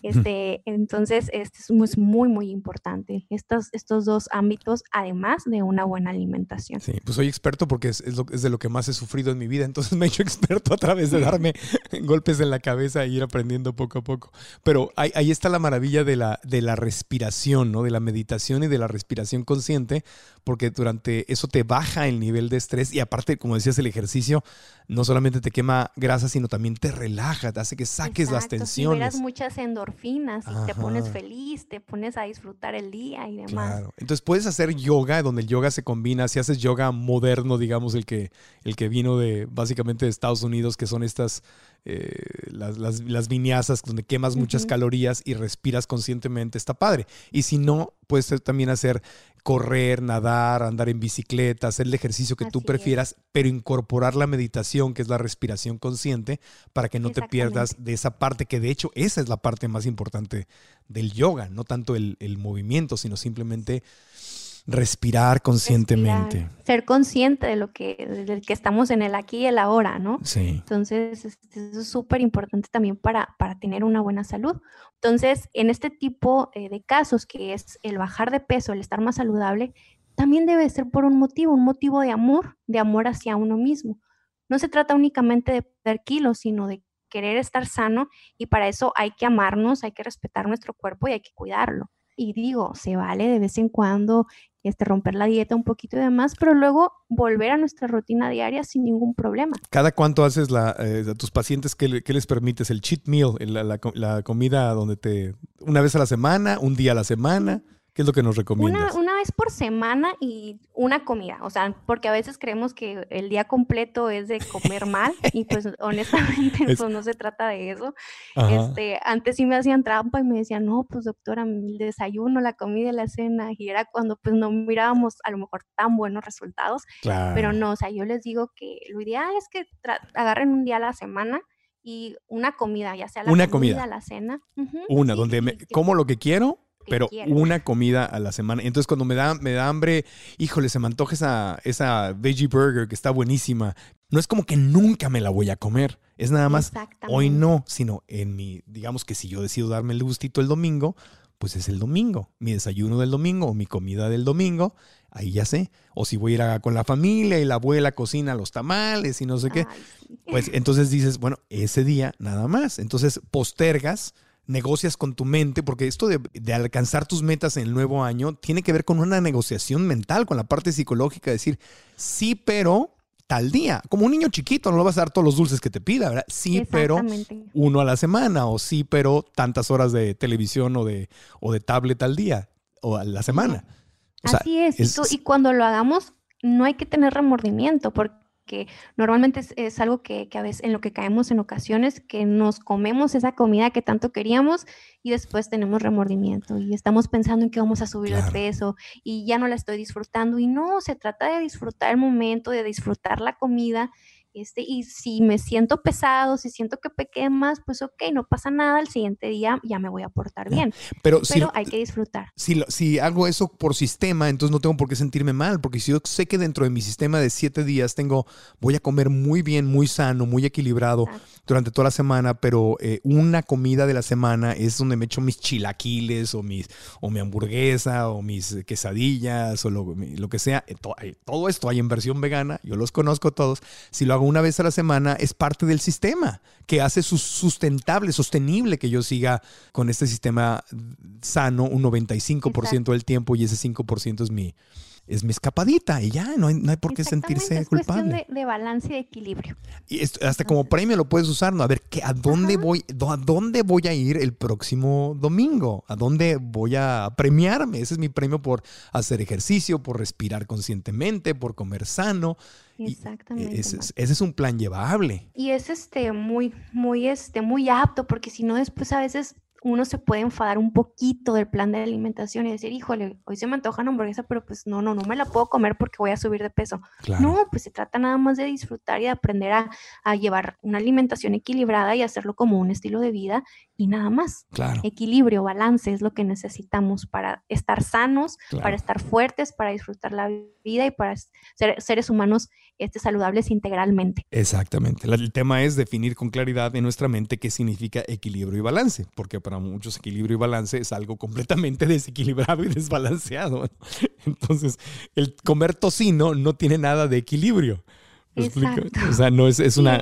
Este, entonces, este es muy, muy importante, estos, estos dos ámbitos, además de una buena alimentación.
Sí, pues soy experto porque es, es, lo, es, de lo que más he sufrido en mi vida, entonces me he hecho experto a través de darme golpes en la cabeza e ir aprendiendo poco a poco. Pero ahí, ahí, está la maravilla de la, de la respiración, ¿no? De la meditación y de la respiración consciente, porque durante eso te baja el nivel de estrés y aparte, como decías, el ejercicio no solamente te quema grasa, sino también te relaja, te hace que saques las tensiones.
muchas endorfinas y te pones feliz, te pones a disfrutar el día y demás. Claro.
Entonces puedes hacer yoga, donde el yoga se combina, si haces yoga moderno, digamos, el que, el que vino de básicamente de Estados Unidos, que son estas eh, las, las, viñazas donde quemas muchas calorías y respiras conscientemente, está padre. Y si no, puedes también hacer correr, nadar, andar en bicicleta, hacer el ejercicio que tú prefieras, pero incorporar la meditación, que es la respiración consciente, para que no te pierdas de esa parte, que de hecho esa es la parte más importante del yoga, no tanto el, el movimiento, sino simplemente Respirar conscientemente.
Ser consciente de lo que, de que estamos en el aquí y el ahora, ¿no?
Sí.
Entonces, eso es súper importante también para, para tener una buena salud. Entonces, en este tipo eh, de casos, que es el bajar de peso, el estar más saludable, también debe ser por un motivo, un motivo de amor, de amor hacia uno mismo. No se trata únicamente de perder kilos, sino de querer estar sano y para eso hay que amarnos, hay que respetar nuestro cuerpo y hay que cuidarlo. Y digo, se vale de vez en cuando este, romper la dieta un poquito y demás, pero luego volver a nuestra rutina diaria sin ningún problema.
¿Cada cuánto haces la, eh, a tus pacientes, qué, les permites? ¿El cheat meal, la, la, comida donde te, una vez a la semana, un día a la semana? ¿Qué es lo que nos recomiendas?
Una, vez por semana y una comida, o sea, porque a veces creemos que el día completo es de comer mal y pues honestamente pues no se trata de eso. Este, antes sí me hacían trampa y me decían, no, pues doctora, el desayuno, la comida la cena, y era cuando pues no mirábamos a lo mejor tan buenos resultados, pero no, o sea, yo les digo que lo ideal es que agarren un día a la semana y una comida, ya sea la
una
comida,
comida.
la cena.
una, donde me, como lo que quiero pero una comida a la semana. Entonces cuando me da, me da hambre, híjole, se me antoja esa, esa veggie burger que está buenísima. No es como que nunca me la voy a comer. Es nada más hoy no, sino en mi, digamos que si yo decido darme el gustito el domingo, pues es el domingo. Mi desayuno del domingo o mi comida del domingo, ahí ya sé. O si voy a ir a, con la familia y la abuela cocina los tamales y no sé qué. Pues entonces dices, bueno, ese día nada más. Entonces postergas negocias con tu mente, porque esto de, alcanzar tus metas en el nuevo año tiene que ver con una negociación mental, con la parte psicológica, decir, sí, pero tal día, como un niño chiquito, no le vas a dar todos los dulces que te pida, ¿verdad? Sí, pero uno a la semana, o sí, pero tantas horas de televisión o de, o de tablet al día, o a la semana.
Así es, y cuando lo hagamos, no hay que tener remordimiento, porque que normalmente es, algo que, a veces en lo que caemos en ocasiones, que nos comemos esa comida que tanto queríamos y después tenemos remordimiento y estamos pensando en que vamos a subir de peso y ya no la estoy disfrutando. Y no, se trata de disfrutar el momento, de disfrutar la comida este, y si me siento pesado, si siento que pequé más, pues ok, no pasa nada, el siguiente día ya me voy a portar bien.
Pero,
hay que disfrutar.
Si, si hago eso por sistema, entonces no tengo por qué sentirme mal, porque si yo sé que dentro de mi sistema de siete días tengo, voy a comer muy bien, muy sano, muy equilibrado durante toda la semana, pero eh, una comida de la semana es donde me echo mis chilaquiles o, mis, o mi hamburguesa o mis quesadillas o lo, lo que sea. Eh, eh, todo esto hay en versión vegana, yo los conozco todos. Si lo hago una vez a la semana, es parte del sistema que hace sustentable, sostenible que yo siga con este sistema sano un 95% del tiempo y ese 5% es mi, es mi escapadita y ya, no hay, no hay por qué sentirse
es
culpable.
Cuestión de, balance y de equilibrio.
Y hasta como premio lo puedes usar, ¿no? A ver, ¿qué, ¿a dónde voy a dónde voy a ir el próximo domingo? ¿A dónde voy a premiarme? Ese es mi premio por hacer ejercicio, por respirar conscientemente, por comer sano.
Exactamente.
Ese es, ese es, un plan llevable.
Y es este muy, muy, este, muy apto, porque si no, después a veces uno se puede enfadar un poquito del plan de alimentación y decir, híjole, hoy se me antoja una hamburguesa, pero pues no, no, no me la puedo comer porque voy a subir de peso. No, pues se trata nada más de disfrutar y de aprender a, llevar una alimentación equilibrada y hacerlo como un estilo de vida y nada más.
Claro.
Equilibrio, balance es lo que necesitamos para estar sanos, para estar fuertes, para disfrutar la vida y para ser seres humanos este, saludables integralmente.
Exactamente. El tema es definir con claridad en nuestra mente qué significa equilibrio y balance, porque para muchos equilibrio y balance es algo completamente desequilibrado y desbalanceado. Entonces, el comer tocino no tiene nada de equilibrio.
Exacto.
O sea, no es, una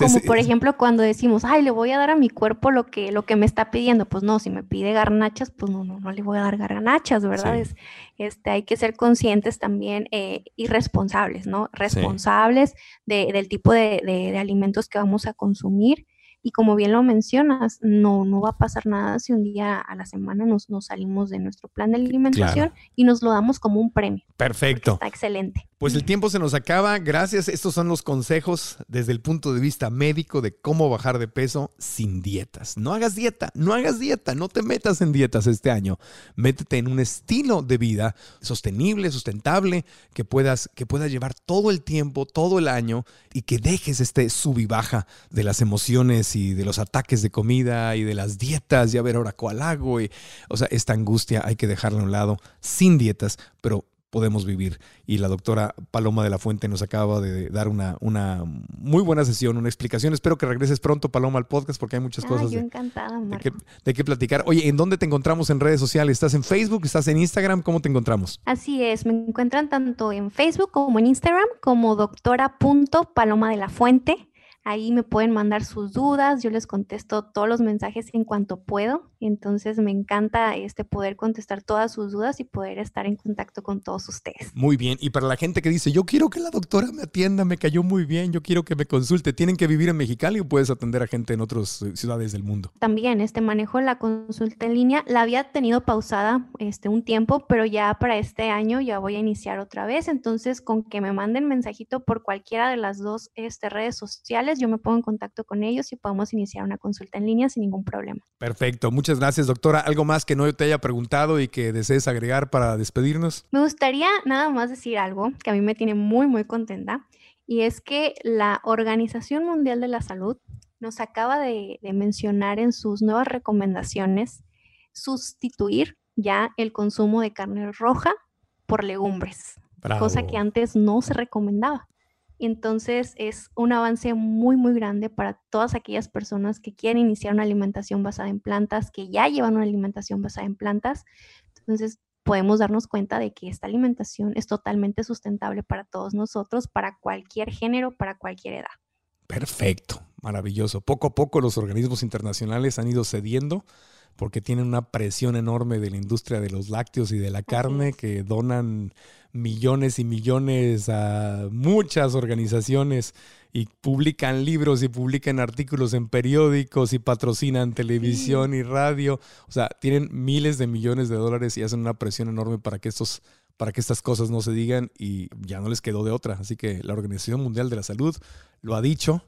como por ejemplo cuando decimos, ay, le voy a dar a mi cuerpo lo que, lo que me está pidiendo. Pues no, si me pide garnachas, pues no, no, no le voy a dar garnachas, ¿verdad? Es, este, hay que ser conscientes también eh, y responsables, ¿no? Responsables de, del tipo de, de, de, alimentos que vamos a consumir y como bien lo mencionas, no, no va a pasar nada si un día a la semana nos, nos salimos de nuestro plan de alimentación y nos lo damos como un premio.
Perfecto.
Está excelente.
Pues el tiempo se nos acaba. Gracias. Estos son los consejos desde el punto de vista médico de cómo bajar de peso sin dietas. No hagas dieta, no hagas dieta, no te metas en dietas este año. Métete en un estilo de vida sostenible, sustentable, que puedas, que puedas llevar todo el tiempo, todo el año y que dejes este sub y baja de las emociones y de los ataques de comida y de las dietas y a ver ahora cuál hago. Y, o sea, esta angustia hay que dejarla a un lado sin dietas, pero podemos vivir. Y la doctora Paloma de la Fuente nos acaba de dar una, una muy buena sesión, una explicación. Espero que regreses pronto, Paloma, al podcast, porque hay muchas cosas
de, encantada,
de, de, qué platicar. Oye, ¿en dónde te encontramos en redes sociales? ¿Estás en Facebook? ¿Estás en Instagram? ¿Cómo te encontramos?
Así es, me encuentran tanto en Facebook como en Instagram como doctora.paloma de la Fuente. Ahí me pueden mandar sus dudas, yo les contesto todos los mensajes en cuanto puedo. Entonces me encanta este poder contestar todas sus dudas y poder estar en contacto con todos ustedes.
Muy bien, y para la gente que dice, yo quiero que la doctora me atienda, me cayó muy bien, yo quiero que me consulte, ¿tienen que vivir en Mexicali o puedes atender a gente en otras eh, ciudades del mundo?
También este manejo la consulta en línea, la había tenido pausada este un tiempo, pero ya para este año ya voy a iniciar otra vez, entonces con que me manden mensajito por cualquiera de las dos este, redes sociales, yo me pongo en contacto con ellos y podemos iniciar una consulta en línea sin ningún problema.
Perfecto, muchas gracias doctora. ¿Algo más que no te haya preguntado y que desees agregar para despedirnos?
Me gustaría nada más decir algo que a mí me tiene muy, muy contenta y es que la Organización Mundial de la Salud nos acaba de, de mencionar en sus nuevas recomendaciones sustituir ya el consumo de carne roja por legumbres,
Bravo.
cosa que antes no se recomendaba. Entonces es un avance muy, muy grande para todas aquellas personas que quieren iniciar una alimentación basada en plantas, que ya llevan una alimentación basada en plantas. Entonces podemos darnos cuenta de que esta alimentación es totalmente sustentable para todos nosotros, para cualquier género, para cualquier edad.
Perfecto, maravilloso. Poco a poco los organismos internacionales han ido cediendo porque tienen una presión enorme de la industria de los lácteos y de la carne que donan millones y millones a muchas organizaciones y publican libros y publican artículos en periódicos y patrocinan televisión y radio. O sea, tienen miles de millones de dólares y hacen una presión enorme para que estos para que estas cosas no se digan y ya no les quedó de otra. Así que la Organización Mundial de la Salud lo ha dicho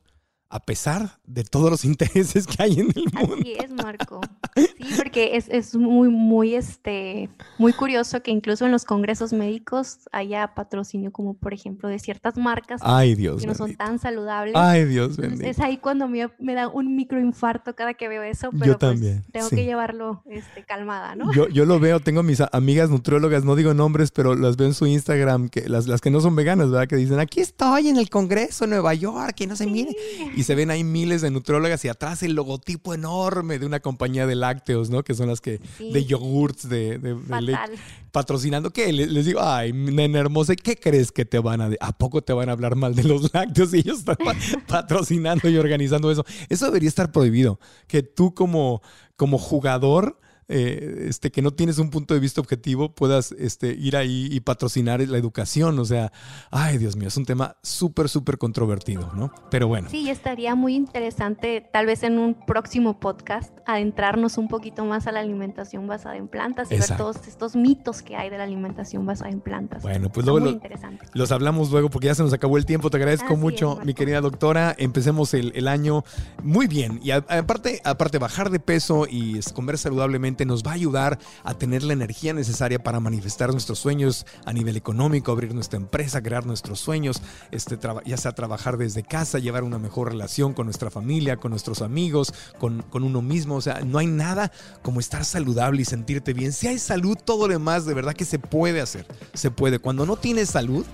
a pesar de todos los intereses que hay en el mundo.
Así es, Marco. Sí, porque es, es muy, muy, este, muy curioso que incluso en los congresos médicos haya patrocinio, como por ejemplo de ciertas marcas
Ay, Dios
que no son tan saludables.
Ay, Dios
Entonces, es ahí cuando me, me da un microinfarto cada que veo eso,
Yo
pero pues
también,
tengo
sí.
que llevarlo este, calmada, ¿no?
Yo, yo lo veo, tengo mis amigas nutriólogas, no digo nombres, pero las veo en su Instagram, que las, las que no son veganas, ¿verdad? Que dicen, aquí estoy en el Congreso en Nueva York, y no se mire. Y se ven ahí miles de nutriólogas y atrás el logotipo enorme de una compañía de lácteos, ¿no? Que son las que,
Sí.
de yogurts, de, de- de leche, patrocinando. ¿Qué? Le- Les digo, ay, nena hermosa, ¿qué crees que te van a... ¿A poco te van a hablar mal de los lácteos? Y ellos están pa- patrocinando y organizando eso. Eso debería estar prohibido. Que tú como, como jugador... eh, este, que no tienes un punto de vista objetivo, puedas este, ir ahí y patrocinar la educación. O sea, ay, Dios mío, es un tema súper, súper controvertido, ¿no? Pero bueno.
Sí, estaría muy interesante, tal vez en un próximo podcast, adentrarnos un poquito más a la alimentación basada en plantas y
Exacto.
ver todos estos mitos que hay de la alimentación basada en plantas.
Bueno, pues luego. Los hablamos luego porque ya se nos acabó el tiempo. Te agradezco
Así
mucho, mi querida doctora. Empecemos el, el año muy bien. Y a- aparte, aparte, bajar de peso y comer saludablemente nos va a ayudar a tener la energía necesaria para manifestar nuestros sueños a nivel económico, abrir nuestra empresa, crear nuestros sueños, este, ya sea trabajar desde casa, llevar una mejor relación con nuestra familia, con nuestros amigos, con, con uno mismo. O sea, no hay nada como estar saludable y sentirte bien. Si hay salud, todo lo demás de verdad que se puede hacer. Se puede. Cuando no tienes salud,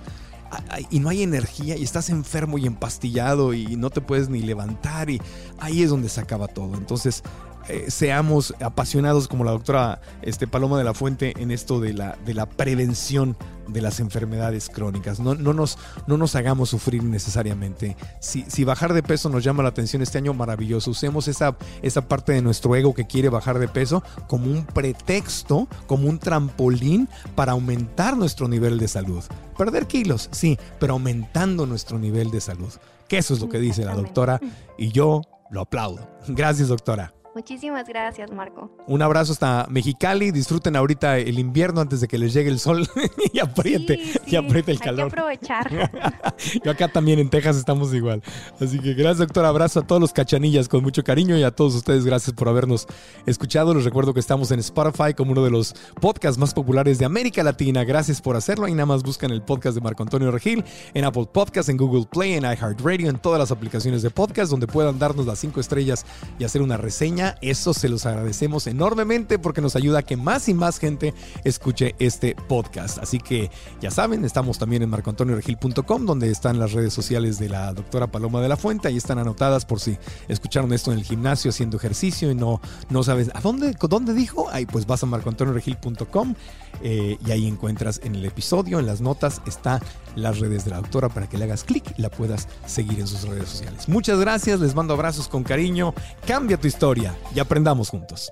y no hay energía y estás enfermo y empastillado y no te puedes ni levantar y ahí es donde se acaba todo. Entonces, eh, seamos apasionados como la doctora este, Paloma de la Fuente en esto de la, de la prevención de las enfermedades crónicas. No, no, nos, no nos hagamos sufrir innecesariamente. Si, si bajar de peso nos llama la atención este año, maravilloso. Usemos esa, esa parte de nuestro ego que quiere bajar de peso como un pretexto, como un trampolín para aumentar nuestro nivel de salud. Perder kilos, sí, pero aumentando nuestro nivel de salud. Que eso es lo que dice la doctora y yo lo aplaudo. Gracias, doctora.
Muchísimas gracias, Marco.
Un abrazo hasta Mexicali. Disfruten ahorita el invierno antes de que les llegue el sol y apriete,
Sí,
y apriete el
Hay que
calor.
aprovechar.
Yo acá también en Texas estamos igual. Así que gracias, doctor. Abrazo a todos los cachanillas con mucho cariño y a todos ustedes gracias por habernos escuchado. Les recuerdo que estamos en Spotify como uno de los podcasts más populares de América Latina. Gracias por hacerlo. Ahí nada más buscan el podcast de Marco Antonio Regil en Apple Podcasts, en Google Play, en iHeartRadio, en todas las aplicaciones de podcast donde puedan darnos las cinco estrellas y hacer una reseña. Eso se los agradecemos enormemente porque nos ayuda a que más y más gente escuche este podcast. Así que ya saben, estamos también en marcoantonioregil.com donde están las redes sociales de la doctora Paloma de la Fuente. Ahí están anotadas por si escucharon esto en el gimnasio haciendo ejercicio y no, no sabes a dónde, dónde dijo. Ahí pues vas a marcoantonioregil.com eh, y ahí encuentras en el episodio, en las notas, está las redes de la doctora para que le hagas clic y la puedas seguir en sus redes sociales. Muchas gracias, les mando abrazos con cariño. Cambia tu historia y aprendamos juntos.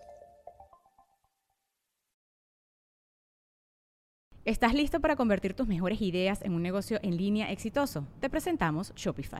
¿Estás listo para convertir tus mejores ideas en un negocio en línea exitoso? Te presentamos Shopify.